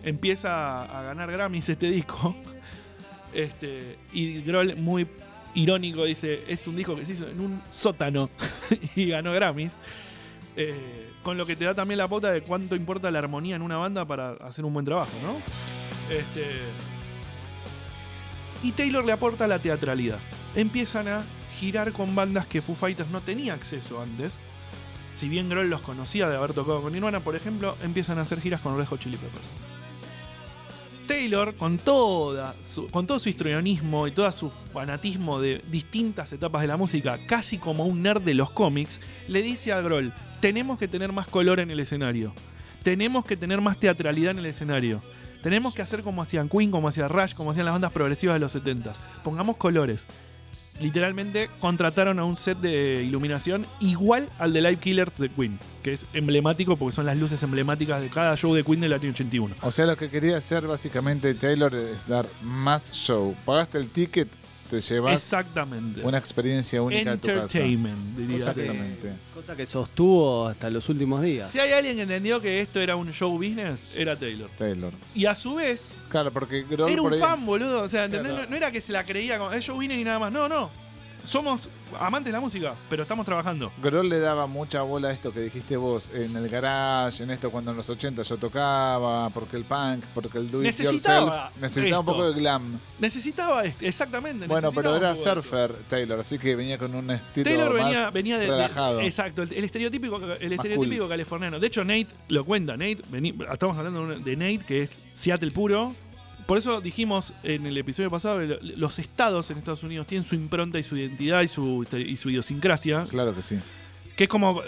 Empieza a ganar Grammys este disco. Este, y Grohl, muy irónico, dice: Es un disco que se hizo en un sótano y ganó Grammys. Eh, con lo que te da también la pota de cuánto importa la armonía en una banda para hacer un buen trabajo, ¿no? Este, y Taylor le aporta la teatralidad. Empiezan a girar con bandas que Foo Fighters no tenía acceso antes. Si bien Grohl los conocía de haber tocado con Nirvana, por ejemplo, empiezan a hacer giras con Red Hot Chili Peppers. Taylor, con, todo su histrionismo y todo su fanatismo de distintas etapas de la música, casi como un nerd de los cómics, le dice a Grohl, tenemos que tener más color en el escenario, tenemos que tener más teatralidad en el escenario, tenemos que hacer como hacían Queen, como hacía Rush, como hacían las bandas progresivas de los 70s, pongamos colores literalmente contrataron a un set de iluminación igual al de Live Killers de Queen, que es emblemático porque son las luces emblemáticas de cada show de Queen del año 81. O sea, lo que quería hacer básicamente Taylor es dar más show. Pagaste el ticket, te llevas Exactamente. una experiencia única Entertainment, diría. Exactamente. Cosa que sostuvo hasta los últimos días. Si hay alguien que entendió que esto era un show business, era Taylor. Taylor. Y a su vez, claro, porque era un fan, boludo. O sea, ¿entendés? No, era que se la creía como es show business y nada más. No, no. Somos amantes de la música, pero estamos trabajando. Grohl le daba mucha bola a esto que dijiste vos, en el garage, en esto cuando en los 80 yo tocaba, porque el punk, porque el do it necesitaba yourself, necesitaba un poco de glam. Necesitaba, exactamente. Bueno, pero era surfer Taylor, así que venía con un estilo Taylor venía, venía de, relajado. exacto, el, estereotipo, el estereotípico californiano. De hecho, Nate lo cuenta. Nate, estamos hablando de Nate, que es Seattle puro, por eso dijimos en el episodio pasado que los estados en Estados Unidos tienen su impronta y su identidad y su, y su idiosincrasia. Claro que sí. Que es como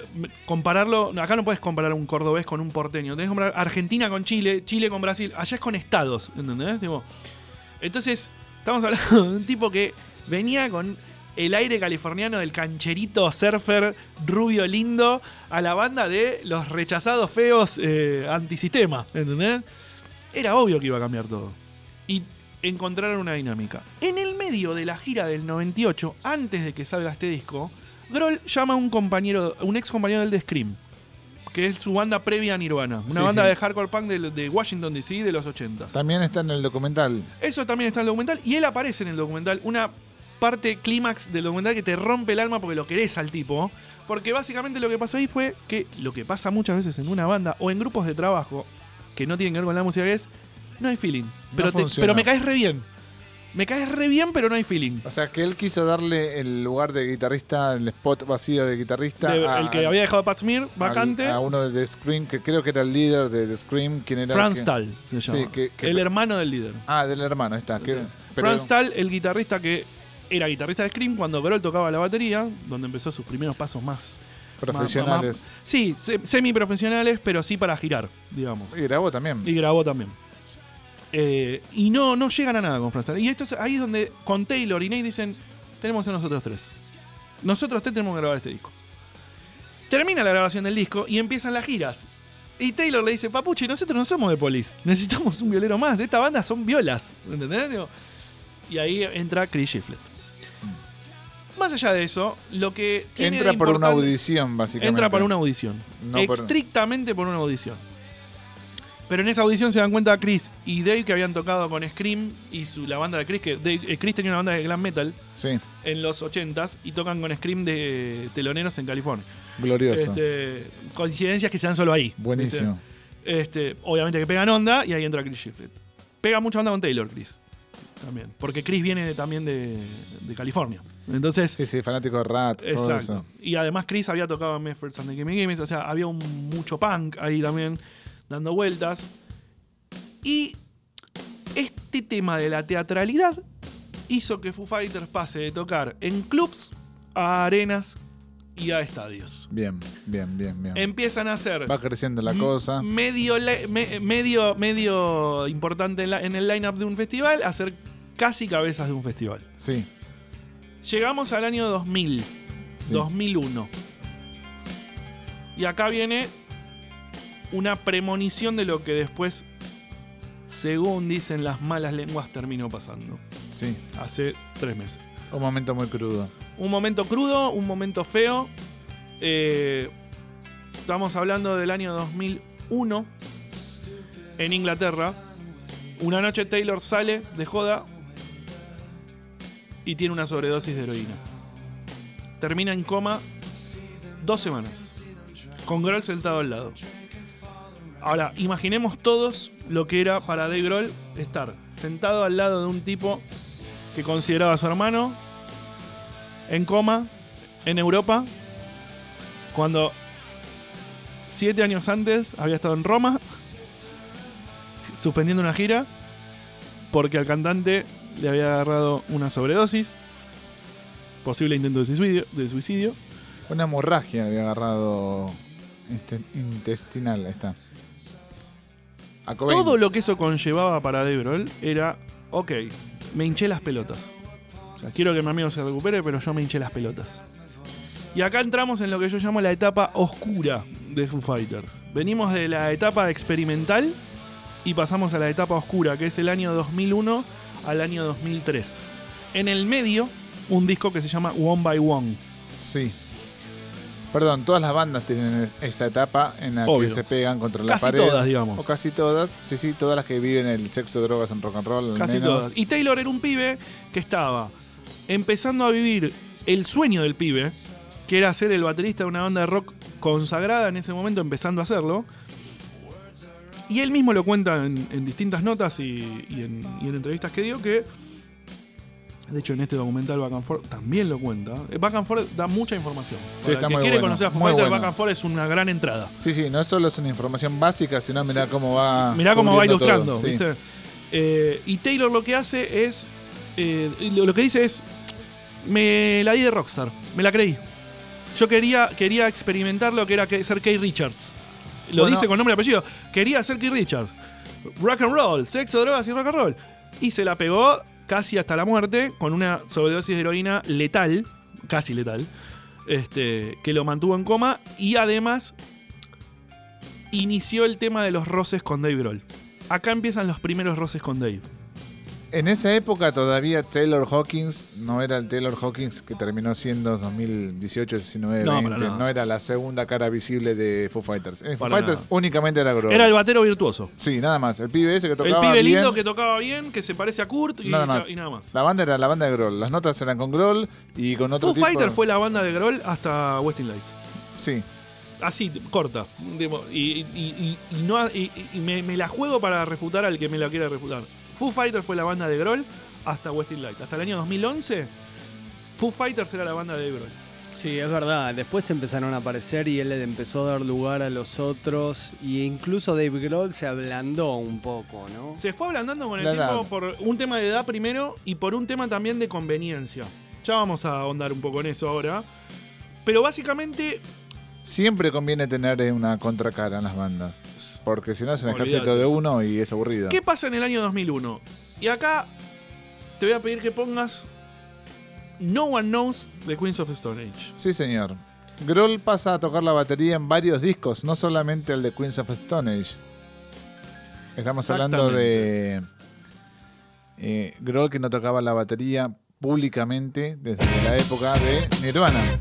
compararlo. Acá no puedes comparar un cordobés con un porteño. Tienes que comparar Argentina con Chile, Chile con Brasil. Allá es con estados. ¿Entendés? entonces, estamos hablando de un tipo que venía con el aire californiano del cancherito surfer rubio lindo a la banda de los rechazados feos eh, antisistema. ¿Entendés? Era obvio que iba a cambiar todo y encontraron una dinámica. En el medio de la gira del 98, antes de que salga este disco, Grohl llama a un compañero, un ex compañero del de Scream, que es su banda previa a Nirvana, una banda de hardcore punk de, Washington DC de los 80. También está en el documental. Eso también está en el documental y él aparece en el documental, una parte clímax del documental que te rompe el alma porque lo querés al tipo. Porque básicamente lo que pasó ahí fue que lo que pasa muchas veces en una banda o en grupos de trabajo que no tienen que ver con la música es no hay feeling. Pero, pero me caes re bien. Me caes re bien, pero no hay feeling. O sea, que él quiso darle el lugar de guitarrista, el spot vacío de guitarrista. el que había dejado Pat Smear, vacante. a uno de The Scream, que creo que era el líder de The Scream. ¿Quién era? Franz Tal, se llama. Sí, que, el hermano del líder. Ah, del hermano, está. Que, Franz Tal, el guitarrista que era guitarrista de Scream cuando Grohl tocaba la batería, donde empezó sus primeros pasos más profesionales. sí, semi profesionales, pero sí para girar, digamos. Y grabó también. Y grabó también. Eh, y no, no llegan a nada con Franz Y esto es, ahí es donde con Taylor y Nate dicen, tenemos a nosotros tres. Nosotros tres tenemos que grabar este disco. Termina la grabación del disco y empiezan las giras. Y Taylor le dice, Papuchi, nosotros no somos de Police. Necesitamos un violero más. Esta banda son violas. ¿Entendés? Y ahí entra Chris Shiflett. Más allá de eso, lo que Entra por una audición, básicamente. Entra por una audición. estrictamente por una audición. Pero en esa audición se dan cuenta Chris y Dave que habían tocado con Scream y su, la banda de Chris, que eh, Chris tenía una banda de glam metal en los 80s y tocan con Scream de teloneros en California. Glorioso. Este, coincidencias que se dan solo ahí. Buenísimo. Este, obviamente que pegan onda y ahí entra Chris Shiflett. Pega mucha onda con Taylor, Chris. También. Porque Chris viene también de, California. Entonces. Sí, sí, fanático de Rat. Exacto. Y además Chris había tocado en Memphis and the Games. O sea, había un, mucho punk ahí también dando vueltas. Y este tema de la teatralidad hizo que Foo Fighters pase de tocar en clubs a arenas y a estadios. Bien, bien, bien, bien. Empiezan a hacer. Va creciendo la cosa. Medio, medio, medio importante en, en el line-up de un festival, hacer casi cabezas de un festival. Sí. Llegamos al año 2000, 2001. Y acá viene una premonición de lo que después, según dicen las malas lenguas, terminó pasando. Sí. Hace tres meses. Un momento muy crudo. Un momento crudo, un momento feo. Eh, estamos hablando del año 2001 en Inglaterra. Una noche Taylor sale de joda y tiene una sobredosis de heroína. Termina en coma dos semanas, con Grohl sentado al lado. Ahora, imaginemos todos lo que era para Dave Grohl estar sentado al lado de un tipo que consideraba a su hermano en coma en Europa cuando siete años antes había estado en Roma suspendiendo una gira porque al cantante le había agarrado una sobredosis, posible intento de suicidio. Una hemorragia le había agarrado intestinal, está. Todo lo que eso conllevaba para Debrol era, ok, me hinché las pelotas. O sea, quiero que mi amigo se recupere, pero yo me hinché las pelotas. Y acá entramos en lo que yo llamo la etapa oscura de Foo Fighters. Venimos de la etapa experimental y pasamos a la etapa oscura, que es el año 2001 al año 2003. En el medio, un disco que se llama One by One. Sí. Perdón, todas las bandas tienen esa etapa en la que se pegan contra la pared. Casi todas, digamos. O casi todas. Sí, sí, todas las que viven el sexo, drogas en rock and roll. Casi todas. Y Taylor era un pibe que estaba empezando a vivir el sueño del pibe, que era ser el baterista de una banda de rock consagrada en ese momento, empezando a hacerlo. Y él mismo lo cuenta en, distintas notas y, en, entrevistas que dio que de hecho, en este documental Back and Forth también lo cuenta. Eh, Back and Forth da mucha información. Sí, está que quiere conocer a Foo Fighters, Back and Forth es una gran entrada. Sí, sí, no solo es una información básica, sino mirá cómo va. mirá cómo va ilustrando, ¿viste? Eh, y Taylor lo que hace es. Eh, lo que dice es. Me la di de Rockstar, me la creí. Yo quería, quería experimentar lo que era ser Kay Richards. Lo dice con nombre y apellido. Quería ser Kay Richards. Rock and roll, sexo, drogas y rock and roll. Y se la pegó casi hasta la muerte con una sobredosis de heroína letal, casi letal, este, que lo mantuvo en coma y además inició el tema de los roces con Dave Grohl. Acá empiezan los primeros roces con Dave. En esa época todavía Taylor Hawkins no era el Taylor Hawkins que terminó siendo 2018, 19, no, 20. No. era la segunda cara visible de Foo Fighters. En Foo Fighters únicamente era Grohl. Era el batero virtuoso. Sí, nada más. El pibe ese que tocaba bien. El pibe lindo que tocaba bien, que se parece a Kurt y nada, más. La banda era la banda de Grohl. Las notas eran con Grohl y con otro Foo Fighters fue la banda de Grohl hasta Westing Light. Sí. Así, corta. Y, no, me, me la juego para refutar al que me la quiera refutar. Foo Fighters fue la banda de Grohl hasta Westing Light. Hasta el año 2011, Foo Fighters era la banda de Grohl. Sí, es verdad. Después empezaron a aparecer y él empezó a dar lugar a los otros. Y incluso Dave Grohl se ablandó un poco, ¿no? Se fue ablandando con el tiempo por un tema de edad primero y por un tema también de conveniencia. Ya vamos a ahondar un poco en eso ahora. Pero básicamente Siempre conviene tener eh, una contracara en las bandas. Porque si no es un ejército de uno y es aburrido. ¿Qué pasa en el año 2001? Y acá te voy a pedir que pongas No One Knows de Queens of Stone Age. Sí, señor. Grohl pasa a tocar la batería en varios discos, no solamente el de Queens of Stone Age. Estamos hablando de eh, Grohl que no tocaba la batería públicamente desde la época de Nirvana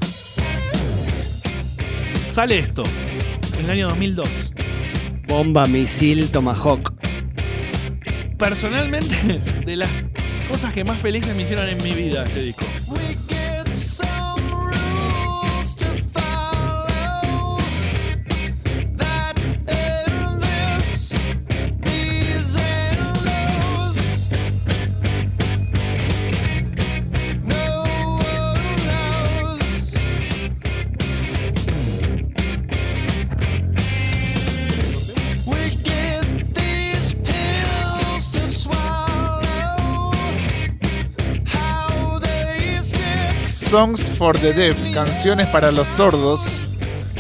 sale esto, en el año 2002. Bomba, misil, Tomahawk. Personalmente, de las cosas que más felices me hicieron en mi vida este disco. Songs for the Deaf, canciones para los sordos,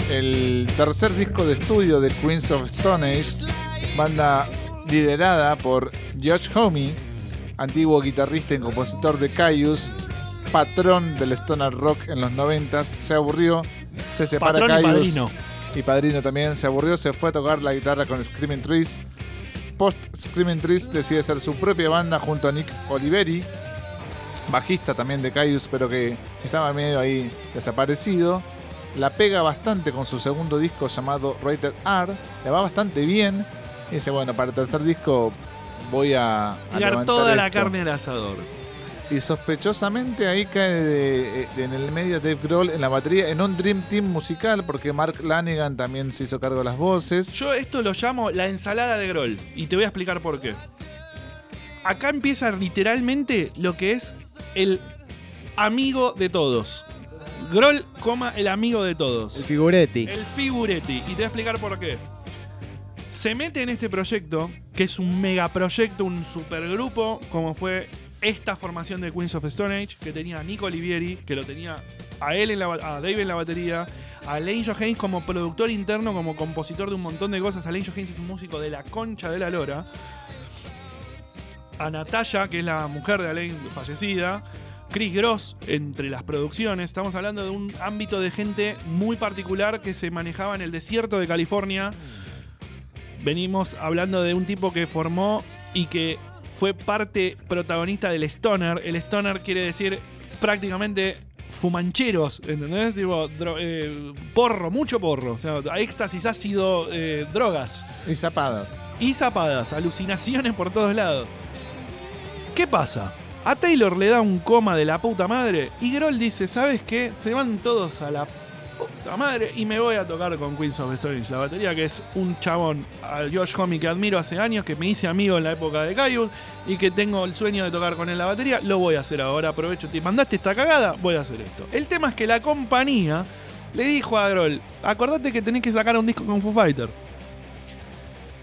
el tercer disco de estudio de Queens of Stone Age, banda liderada por Josh Homme, antiguo guitarrista y compositor de Caius, patrón del stoner rock en los 90 se aburrió, se separa Caius y padrino. y padrino también, se aburrió, se fue a tocar la guitarra con Screaming Trees. Post Screaming Trees decide hacer su propia banda junto a Nick Oliveri, bajista también de Caius, pero que estaba medio ahí desaparecido. La pega bastante con su segundo disco llamado Rated R. Le va bastante bien. Y dice, bueno, para el tercer disco voy a... Tirar toda la carne al asador. Y sospechosamente ahí cae en el medio Dave Grohl en la batería, en un Dream Team musical, porque Mark Lanigan también se hizo cargo de las voces. Yo esto lo llamo la ensalada de Grohl, y te voy a explicar por qué. Acá empieza literalmente lo que es el amigo de todos. Groll, coma, el amigo de todos. El figuretti. El figuretti. Y te voy a explicar por qué. Se mete en este proyecto, que es un megaproyecto, un supergrupo, como fue esta formación de Queens of Stone Age, que tenía a Nico Olivieri, que lo tenía a él en la, a Dave en la batería, a Lane Johannes como productor interno, como compositor de un montón de cosas. Lane Johannes es un músico de la concha de la lora a Natalia, que es la mujer de Alain fallecida, Chris Gross entre las producciones. Estamos hablando de un ámbito de gente muy particular que se manejaba en el desierto de California. Venimos hablando de un tipo que formó y que fue parte protagonista del stoner. El stoner quiere decir prácticamente fumancheros, ¿entendés? Tipo, eh, porro, mucho porro. O sea, éxtasis, ácido, eh, drogas. Y zapadas. Y zapadas, alucinaciones por todos lados. ¿Qué pasa? A Taylor le da un coma de la puta madre y Groll dice, ¿sabes qué? Se van todos a la puta madre y me voy a tocar con Queens of Stone la batería, que es un chabón, a Josh Homme que admiro hace años, que me hice amigo en la época de Caius y que tengo el sueño de tocar con él la batería, lo voy a hacer ahora, aprovecho, te mandaste esta cagada, voy a hacer esto. El tema es que la compañía le dijo a Groll, acordate que tenés que sacar un disco con Foo Fighters.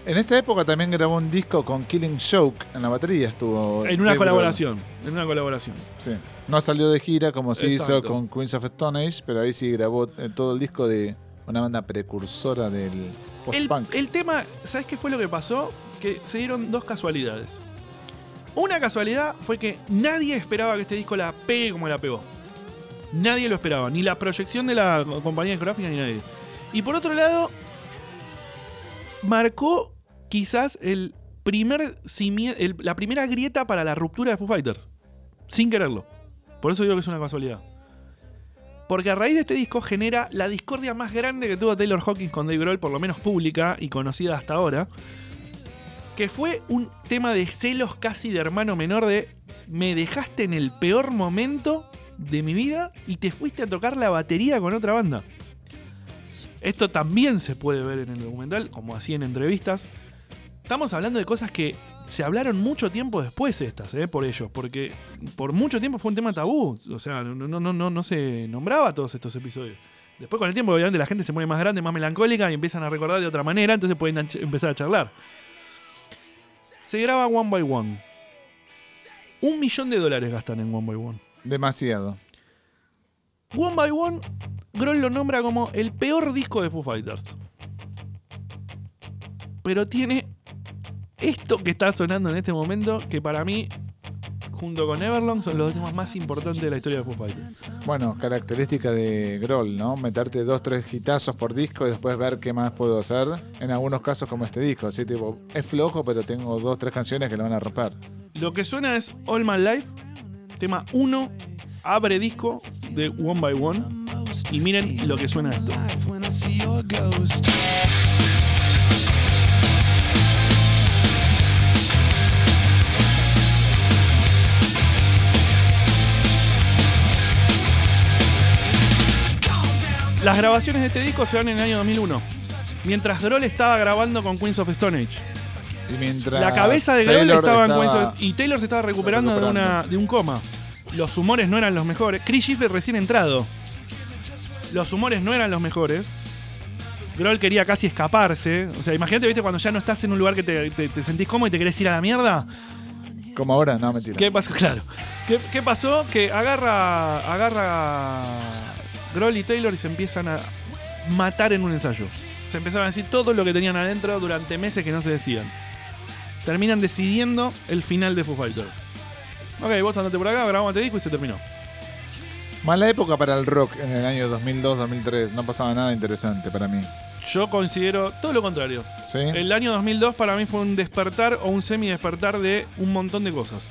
En esta época también grabó un disco con Killing Joke en la batería, estuvo. En una colaboración. En una colaboración. Sí. No salió de gira como se hizo con Queens of Stone Age, pero ahí sí grabó eh, todo el disco de una banda precursora del post-punk. El, tema, ¿sabes qué fue lo que pasó? Que se dieron dos casualidades. Una casualidad fue que nadie esperaba que este disco la pegue como la pegó. Nadie lo esperaba, ni la proyección de la compañía discográfica ni nadie. Y por otro lado, marcó quizás el primer la primera grieta para la ruptura de Foo Fighters. Sin quererlo. Por eso digo que es una casualidad. Porque a raíz de este disco genera la discordia más grande que tuvo Taylor Hawkins con Dave Grohl, por lo menos pública y conocida hasta ahora. Que fue un tema de celos casi de hermano menor de me dejaste en el peor momento de mi vida y te fuiste a tocar la batería con otra banda. Esto también se puede ver en el documental, como así en entrevistas. Estamos hablando de cosas que se hablaron mucho tiempo después estas, ¿eh? por ellos, porque por mucho tiempo fue un tema tabú, o sea, no, no, no, no se nombraba todos estos episodios. Después con el tiempo, obviamente, la gente se pone más grande, más melancólica y empiezan a recordar de otra manera, entonces pueden empezar a charlar. Se graba One by One. Un millón de dólares gastan en One by One. Demasiado. One by One, Groll lo nombra como el peor disco de Foo Fighters. Pero tiene esto que está sonando en este momento, que para mí, junto con Everlong, son los temas más importantes de la historia de Foo Fighters. Bueno, característica de Groll, ¿no? Meterte dos, tres hitazos por disco y después ver qué más puedo hacer. En algunos casos, como este disco. Así, tipo, es flojo, pero tengo dos, tres canciones que lo van a romper. Lo que suena es All My Life, tema 1, abre disco de One by One. Y miren lo que suena esto. Las grabaciones de este disco se dan en el año 2001, mientras Grohl estaba grabando con Queens of Stone Age. Y mientras la cabeza de Grohl estaba, en Queens of y Taylor se estaba recuperando, De, una, de un coma. Los humores no eran los mejores. Chris Schiffer recién entrado. Los humores no eran los mejores. Grohl quería casi escaparse. O sea, imagínate, viste, cuando ya no estás en un lugar que te, sentís cómodo y te querés ir a la mierda. Como ahora, no, mentira. ¿Qué pasó? Claro. ¿Qué, qué pasó? Que agarra. Agarra Grohl y Taylor y se empiezan a matar en un ensayo. Se empezaron a decir todo lo que tenían adentro durante meses que no se decían. Terminan decidiendo el final de Foo Fighters. Ok, vos andate por acá, grabamos este disco y se terminó. Mala época para el rock en el año 2002-2003. No pasaba nada interesante para mí. Yo considero todo lo contrario. El año 2002 para mí fue un despertar o un semi-despertar de un montón de cosas.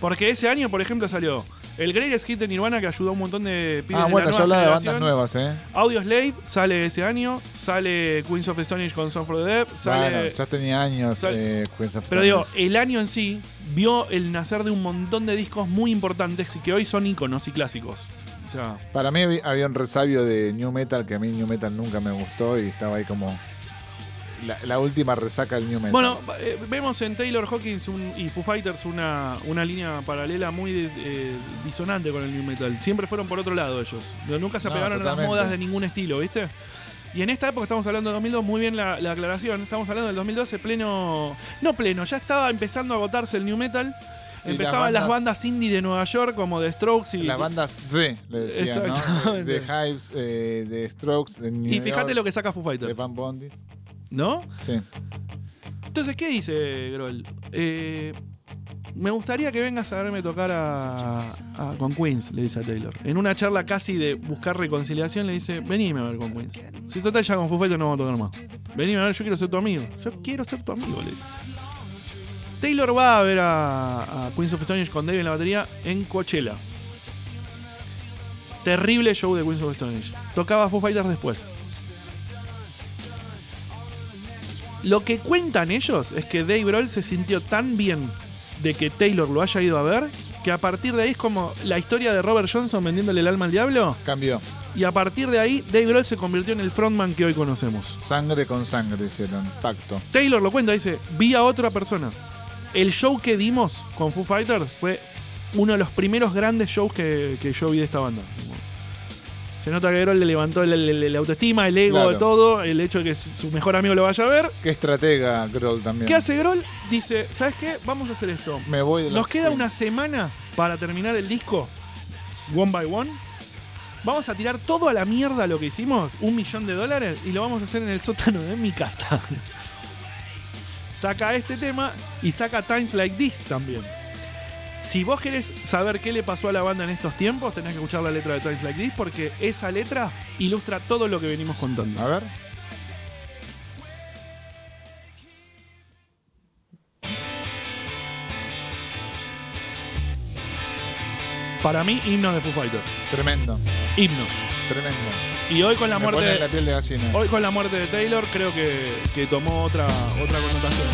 Porque ese año, por ejemplo, salió el Greatest Hit de Nirvana que ayudó a un montón de pibes Ah, bueno, yo de de bandas nuevas, ¿eh? Audio Slave sale ese año, sale Queens of Stone con Song for the Dead, sale... Bueno, ya tenía años eh, Queens of Pero digo, el año en sí vio el nacer de un montón de discos muy importantes y que hoy son iconos y clásicos. O sea, Para mí había un resabio de New Metal que a mí New Metal nunca me gustó y estaba ahí como la, última resaca del New Metal. Bueno, eh, vemos en Taylor Hawkins y Foo Fighters una, una línea paralela muy eh, disonante con el New Metal. Siempre fueron por otro lado ellos. Nunca se apegaron a las modas de ningún estilo, ¿viste? Y en esta época estamos hablando de 2002, muy bien la, aclaración. Estamos hablando del 2012, pleno. No pleno, ya estaba empezando a agotarse el New Metal. Empezaban las bandas, indie de Nueva York como The Strokes y. Las bandas de, le decían, ¿no? De, Hives, eh, de Strokes, de New Y fíjate lo que saca Foo Fighters. De Van Bondis. ¿No? Sí. Entonces, ¿qué dice Groll? Eh, me gustaría que vengas a verme tocar a, con Queens, le dice a Taylor. En una charla casi de buscar reconciliación, le dice: Venime a ver con Queens. Si total ya con Foo no vamos a tocar más. Venime a ver, yo quiero ser tu amigo. Yo quiero ser tu amigo, le Taylor va a ver a, Queens of Stone con Dave en la batería en Coachella. Terrible show de Queens of Stone Tocaba Foo Fighters después. Lo que cuentan ellos es que Dave Grohl se sintió tan bien de que Taylor lo haya ido a ver que a partir de ahí es como la historia de Robert Johnson vendiéndole el alma al diablo. Cambió. Y a partir de ahí, Dave Grohl se convirtió en el frontman que hoy conocemos. Sangre con sangre hicieron, pacto. Taylor lo cuenta, dice, vi a otra persona. El show que dimos con Foo Fighters fue uno de los primeros grandes shows que, que yo vi de esta banda. Se nota que Grohl le levantó la autoestima, el ego, de todo, el hecho de que su mejor amigo lo vaya a ver. Qué estratega Grohl también. ¿Qué hace Grohl? Dice, ¿sabes qué? Vamos a hacer esto. Me voy de Nos queda una semana para terminar el disco, one by one. Vamos a tirar todo a la mierda lo que hicimos, un millón de dólares, y lo vamos a hacer en el sótano de mi casa. saca este tema y saca Times Like This también. Si vos querés saber qué le pasó a la banda en estos tiempos, tenés que escuchar la letra de Times Like This porque esa letra ilustra todo lo que venimos contando. A ver. Para mí, himno de Foo Fighters. Tremendo. Himno. Tremendo. Y hoy con la muerte. de, la piel de gallina. Hoy con la muerte de Taylor creo que, que tomó otra, otra connotación.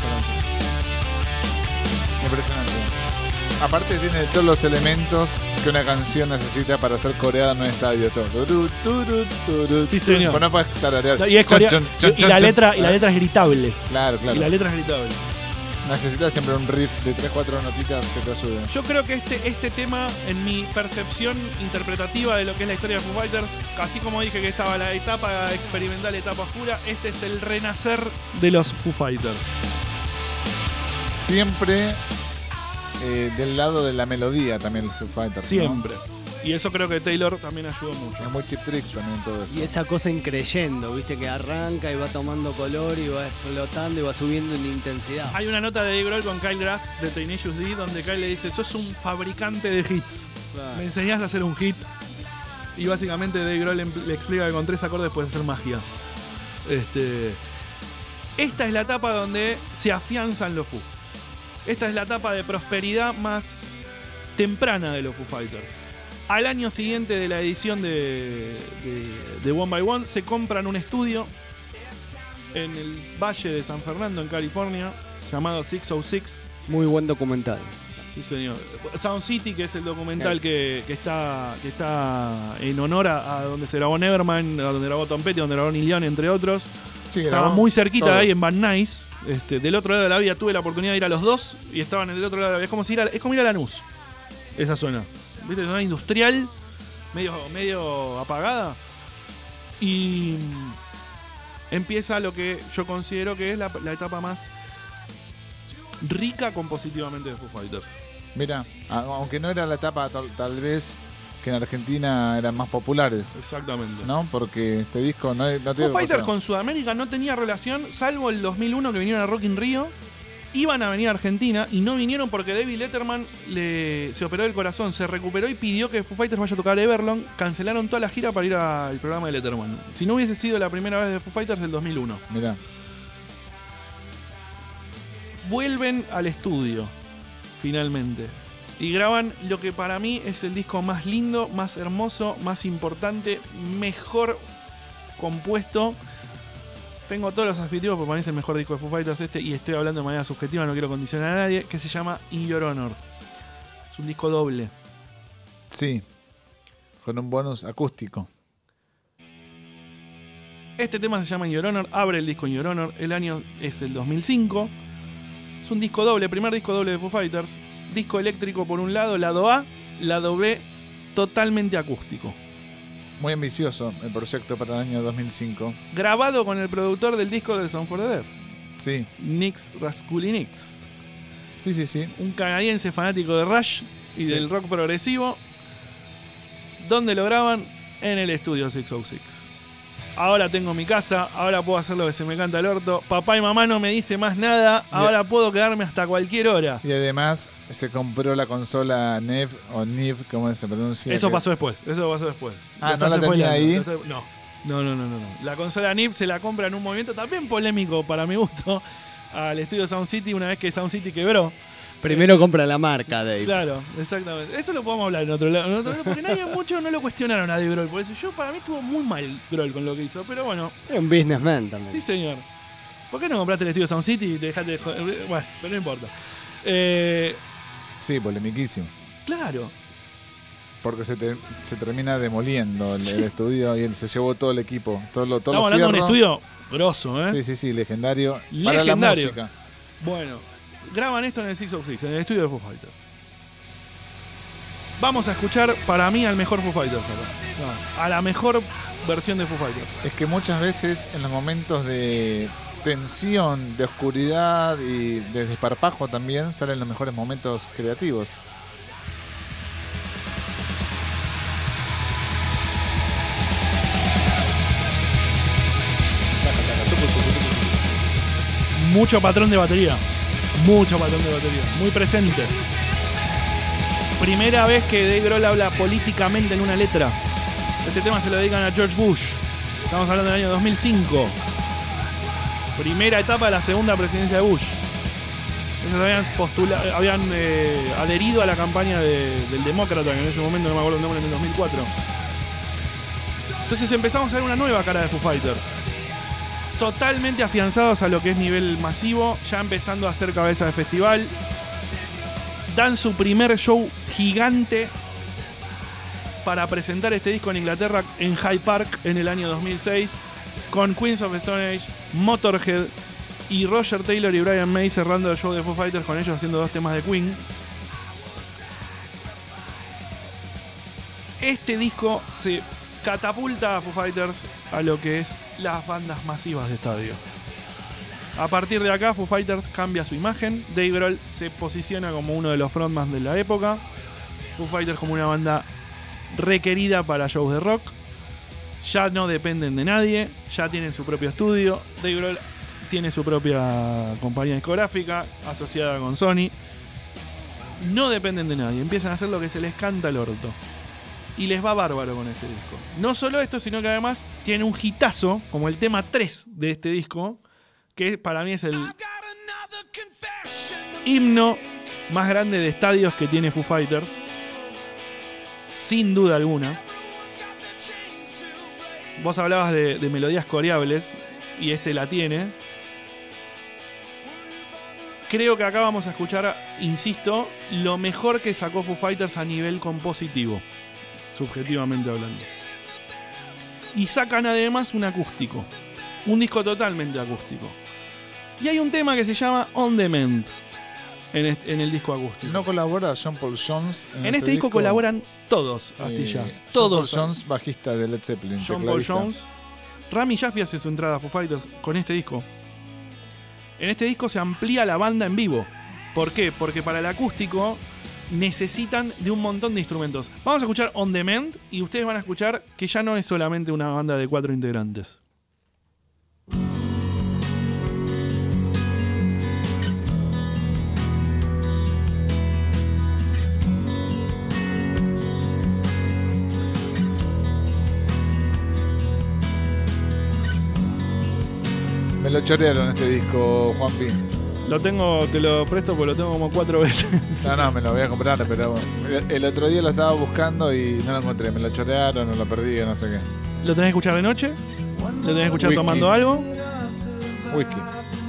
Impresionante. Aparte tiene todos los elementos que una canción necesita para ser coreada en un estadio. Todo. Sí, señor. Bueno, puedes Y, es y, la letra, y la letra es gritable. Claro, claro. Y la letra es gritable. Necesitas siempre un riff de 3-4 notitas que te ayuden. Yo creo que este, este tema, en mi percepción interpretativa de lo que es la historia de Foo Fighters, así como dije que estaba la etapa experimental, etapa oscura, este es el renacer de los Foo Fighters. Siempre eh, del lado de la melodía también el Foo Fighters. Siempre. Y eso creo que Taylor también ayudó mucho. Es muy chip trick también todo eso. Y esa cosa increyendo, viste, que arranca y va tomando color y va explotando y va subiendo en intensidad. Hay una nota de Dave Grohl con Kyle Grass de Tenacious D donde Kyle le dice, sos un fabricante de hits. Me enseñás a hacer un hit. Y básicamente Dave Grohl le explica que con tres acordes puedes hacer magia. Este, esta es la etapa donde se afianzan los Foo. Esta es la etapa de prosperidad más temprana de los Foo Fighters al año siguiente de la edición de, One by One se compran un estudio en el Valle de San Fernando, en California, llamado 606. Muy buen documental. Sí, señor. Sound City, que es el documental que, está, que está en honor a, donde se grabó Neverman, a donde grabó Tom Petty, donde grabó Neil Young, entre otros. Estaba muy cerquita de ahí en Van Nuys. Este, del otro lado de la vía tuve la oportunidad de ir a los dos y estaban en el otro lado de la vía. Es como, ir a, es como ir a Lanús, esa zona. ¿viste? Zona industrial, medio, medio apagada. Y empieza lo que yo considero que es la, etapa más rica compositivamente de Foo Fighters. Mira, aunque no era la etapa tal, vez que en Argentina eran más populares. Exactamente. ¿No? Porque este disco no, no Foo Fighters con Sudamérica no tenía relación, salvo el 2001 que vinieron a Rock in Rio iban a venir a Argentina y no vinieron porque David Letterman le, se operó el corazón, se recuperó y pidió que Foo Fighters vaya a tocar Everlong. Cancelaron toda la gira para ir al programa de Letterman. Si no hubiese sido la primera vez de Foo Fighters, el 2001. Mirá. Vuelven al estudio, finalmente. Y graban lo que para mí es el disco más lindo, más hermoso, más importante, mejor compuesto tengo todos los adjetivos porque para mí es el mejor disco de Foo Fighters este y estoy hablando de manera subjetiva, no quiero condicionar a nadie, que se llama In Your Honor. Es un disco doble. Sí, con un bonus acústico. Este tema se llama In Your Honor, abre el disco In Your Honor, el año es el 2005. Es un disco doble, primer disco doble de Foo Fighters. Disco eléctrico por un lado, lado A, lado B, totalmente acústico. Muy ambicioso el proyecto para el año 2005. Grabado con el productor del disco de Sound for the Deaf. Sí. Nix Raskulinix. Sí, sí, sí. Un canadiense fanático de Rush y del rock progresivo. ¿Dónde lo graban? En el estudio 606 ahora tengo mi casa, ahora puedo hacer lo que se me canta el orto, papá y mamá no me dice más nada, ahora puedo quedarme hasta cualquier hora. Y además se compró la consola NEV o NIV, como se pronuncia. Eso pasó después, eso pasó después. Ah, ¿No la tenía ahí? No. No, no, no, no, La consola NIV se la compra en un movimiento también polémico para mi gusto al estudio Sound City una vez que Sound City quebró. Primero compra la marca, Dave. Claro, exactamente. Eso lo podemos hablar en otro lado. porque nadie mucho no lo cuestionaron a Dave Grohl. Por eso yo, para mí, estuvo muy mal Grohl con lo que hizo. Pero bueno. Es un businessman también. Sí, señor. ¿Por qué no compraste el estudio Sound City y te dejaste de Bueno, pero no importa. Eh, sí, polemiquísimo. Claro. Porque se, se termina demoliendo el, estudio y él se llevó todo el equipo. Todo lo, todo Estamos hablando de un estudio grosso, ¿eh? Sí, sí, sí, legendario. Para la música. Bueno, graban esto en el Six of Six, en el estudio de Foo Fighters. Vamos a escuchar para mí al mejor Foo Fighters acá. a la mejor versión de Foo Fighters. Es que muchas veces en los momentos de tensión, de oscuridad y de desparpajo también salen los mejores momentos creativos. Mucho patrón de batería. Mucho patrón de batería. Muy presente. Primera vez que Dave Grohl habla políticamente en una letra. Este tema se lo dedican a George Bush. Estamos hablando del año 2005. Primera etapa de la segunda presidencia de Bush. Ellos habían, eh, adherido a la campaña del demócrata, que en ese momento no me acuerdo el nombre, en el 2004. Entonces empezamos a ver una nueva cara de Foo Fighters. Totalmente afianzados a lo que es nivel masivo, ya empezando a ser cabeza de festival. Dan su primer show gigante para presentar este disco en Inglaterra en Hyde Park en el año 2006 con Queens of Stone Age, Motorhead y Roger Taylor y Brian May cerrando el show de Foo Fighters con ellos haciendo dos temas de Queen. Este disco se catapulta a Foo Fighters a lo que es las bandas masivas de estadio. A partir de acá, Foo Fighters cambia su imagen. Dave Grohl se posiciona como uno de los frontmans de la época. Foo Fighters como una banda requerida para shows de rock. Ya no dependen de nadie, ya tienen su propio estudio. Dave Grohl tiene su propia compañía discográfica asociada con Sony. No dependen de nadie, empiezan a hacer lo que se les canta al orto. Y les va bárbaro con este disco. No solo esto, sino que además tiene un hitazo, como el tema 3 de este disco, que para mí es el himno más grande de estadios que tiene Foo Fighters sin duda alguna. Vos hablabas de, melodías coreables y este la tiene. Creo que acá vamos a escuchar, insisto, lo mejor que sacó Foo Fighters a nivel compositivo, subjetivamente hablando. Y sacan además un acústico, un disco totalmente acústico. Y hay un tema que se llama On Demand en, el disco acústico. ¿No colabora John Paul Jones? En, este, este disco, colaboran todos, Astilla. Eh, todos. John Paul Jones, bajista de Led Zeppelin. John Paul Jones. Rami Jaffe hace su entrada a Foo Fighters con este disco. En este disco se amplía la banda en vivo. ¿Por qué? Porque para el acústico necesitan de un montón de instrumentos. Vamos a escuchar On Demand y ustedes van a escuchar que ya no es solamente una banda de cuatro integrantes. Me lo chorearon este disco, Juanpi. Lo tengo, te lo presto porque lo tengo como cuatro veces. No, no, me lo voy a comprar, pero el otro día lo estaba buscando y no lo encontré. Me lo chorearon, no lo perdí, no sé qué. ¿Lo tenés que escuchar de noche? ¿Lo tenés que escuchar tomando algo? Whisky.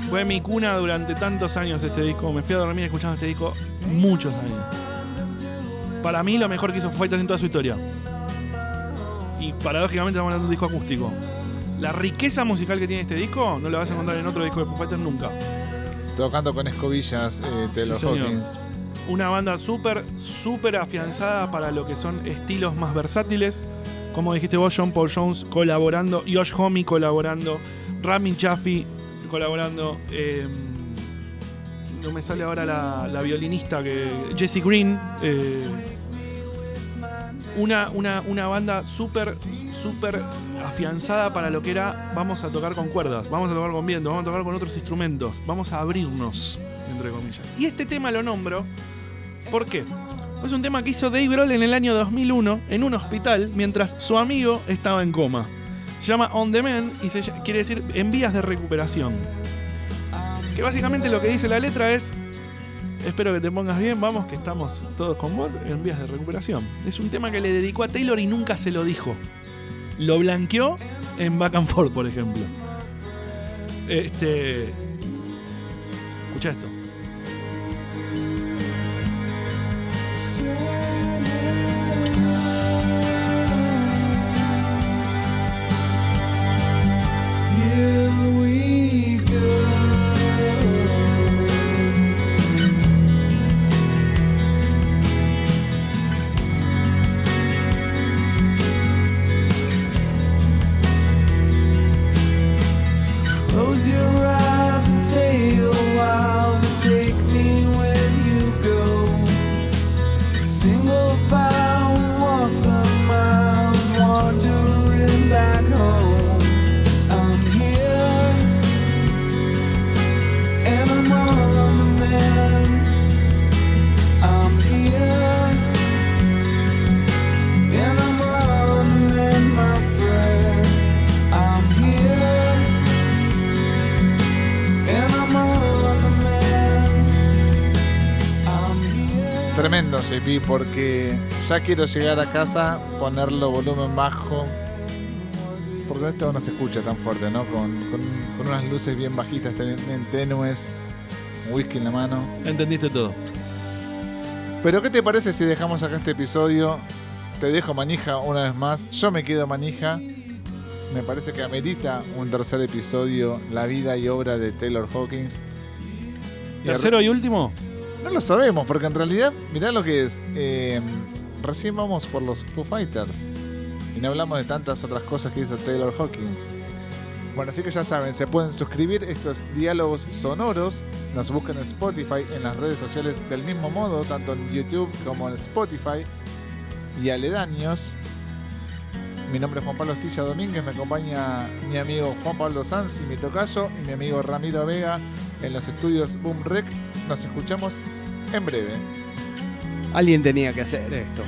Fue mi cuna durante tantos años este disco. Me fui a dormir escuchando este disco muchos años. Para mí lo mejor que hizo Fighters en toda su historia. Y paradójicamente estamos hablando de un disco acústico. La riqueza musical que tiene este disco no la vas a encontrar en otro disco de Foo Fighters nunca. Tocando con escobillas eh, Taylor Hawkins. Una banda súper, súper afianzada para lo que son estilos más versátiles. Como dijiste vos, John Paul Jones colaborando, Josh Homme colaborando, Rami Chaffee colaborando. Em, no me sale ahora la, violinista que. Jessie Green. Eh, una, una, una banda súper, súper afianzada para lo que era vamos a tocar con cuerdas, vamos a tocar con viento, vamos a tocar con otros instrumentos, vamos a abrirnos, entre comillas. Y este tema lo nombro, ¿por qué? Es un tema que hizo Dave Grohl en el año 2001 en un hospital mientras su amigo estaba en coma. Se llama On Demand y se, quiere decir en vías de recuperación. Que básicamente lo que dice la letra es Espero que te pongas bien, vamos, que estamos todos con vos en vías de recuperación. Es un tema que le dedicó a Taylor y nunca se lo dijo. Lo blanqueó en Back and Forth, por ejemplo. Este. Escucha esto. Porque ya quiero llegar a casa, ponerlo volumen bajo. Porque esto no se escucha tan fuerte, ¿no? Con, unas luces bien bajitas, tenues, whisky en la mano. Entendiste todo. Pero ¿qué te parece si dejamos acá este episodio? Te dejo manija una vez más. Yo me quedo manija. Me parece que amerita un tercer episodio, la vida y obra de Taylor Hawkins. ¿Tercero y último? No lo sabemos, porque en realidad, mirá lo que es. Eh, recién vamos por los Foo Fighters. Y no hablamos de tantas otras cosas que hizo Taylor Hawkins. Bueno, así que ya saben, se pueden suscribir estos diálogos sonoros. Nos buscan en Spotify, en las redes sociales del mismo modo, tanto en YouTube como en Spotify y aledaños. Mi nombre es Juan Pablo Estilla Domínguez, me acompaña mi amigo Juan Pablo Sanz y mi tocayo y mi amigo Ramiro Vega en los estudios Boom Rec. Nos escuchamos en breve. Alguien tenía que hacer esto.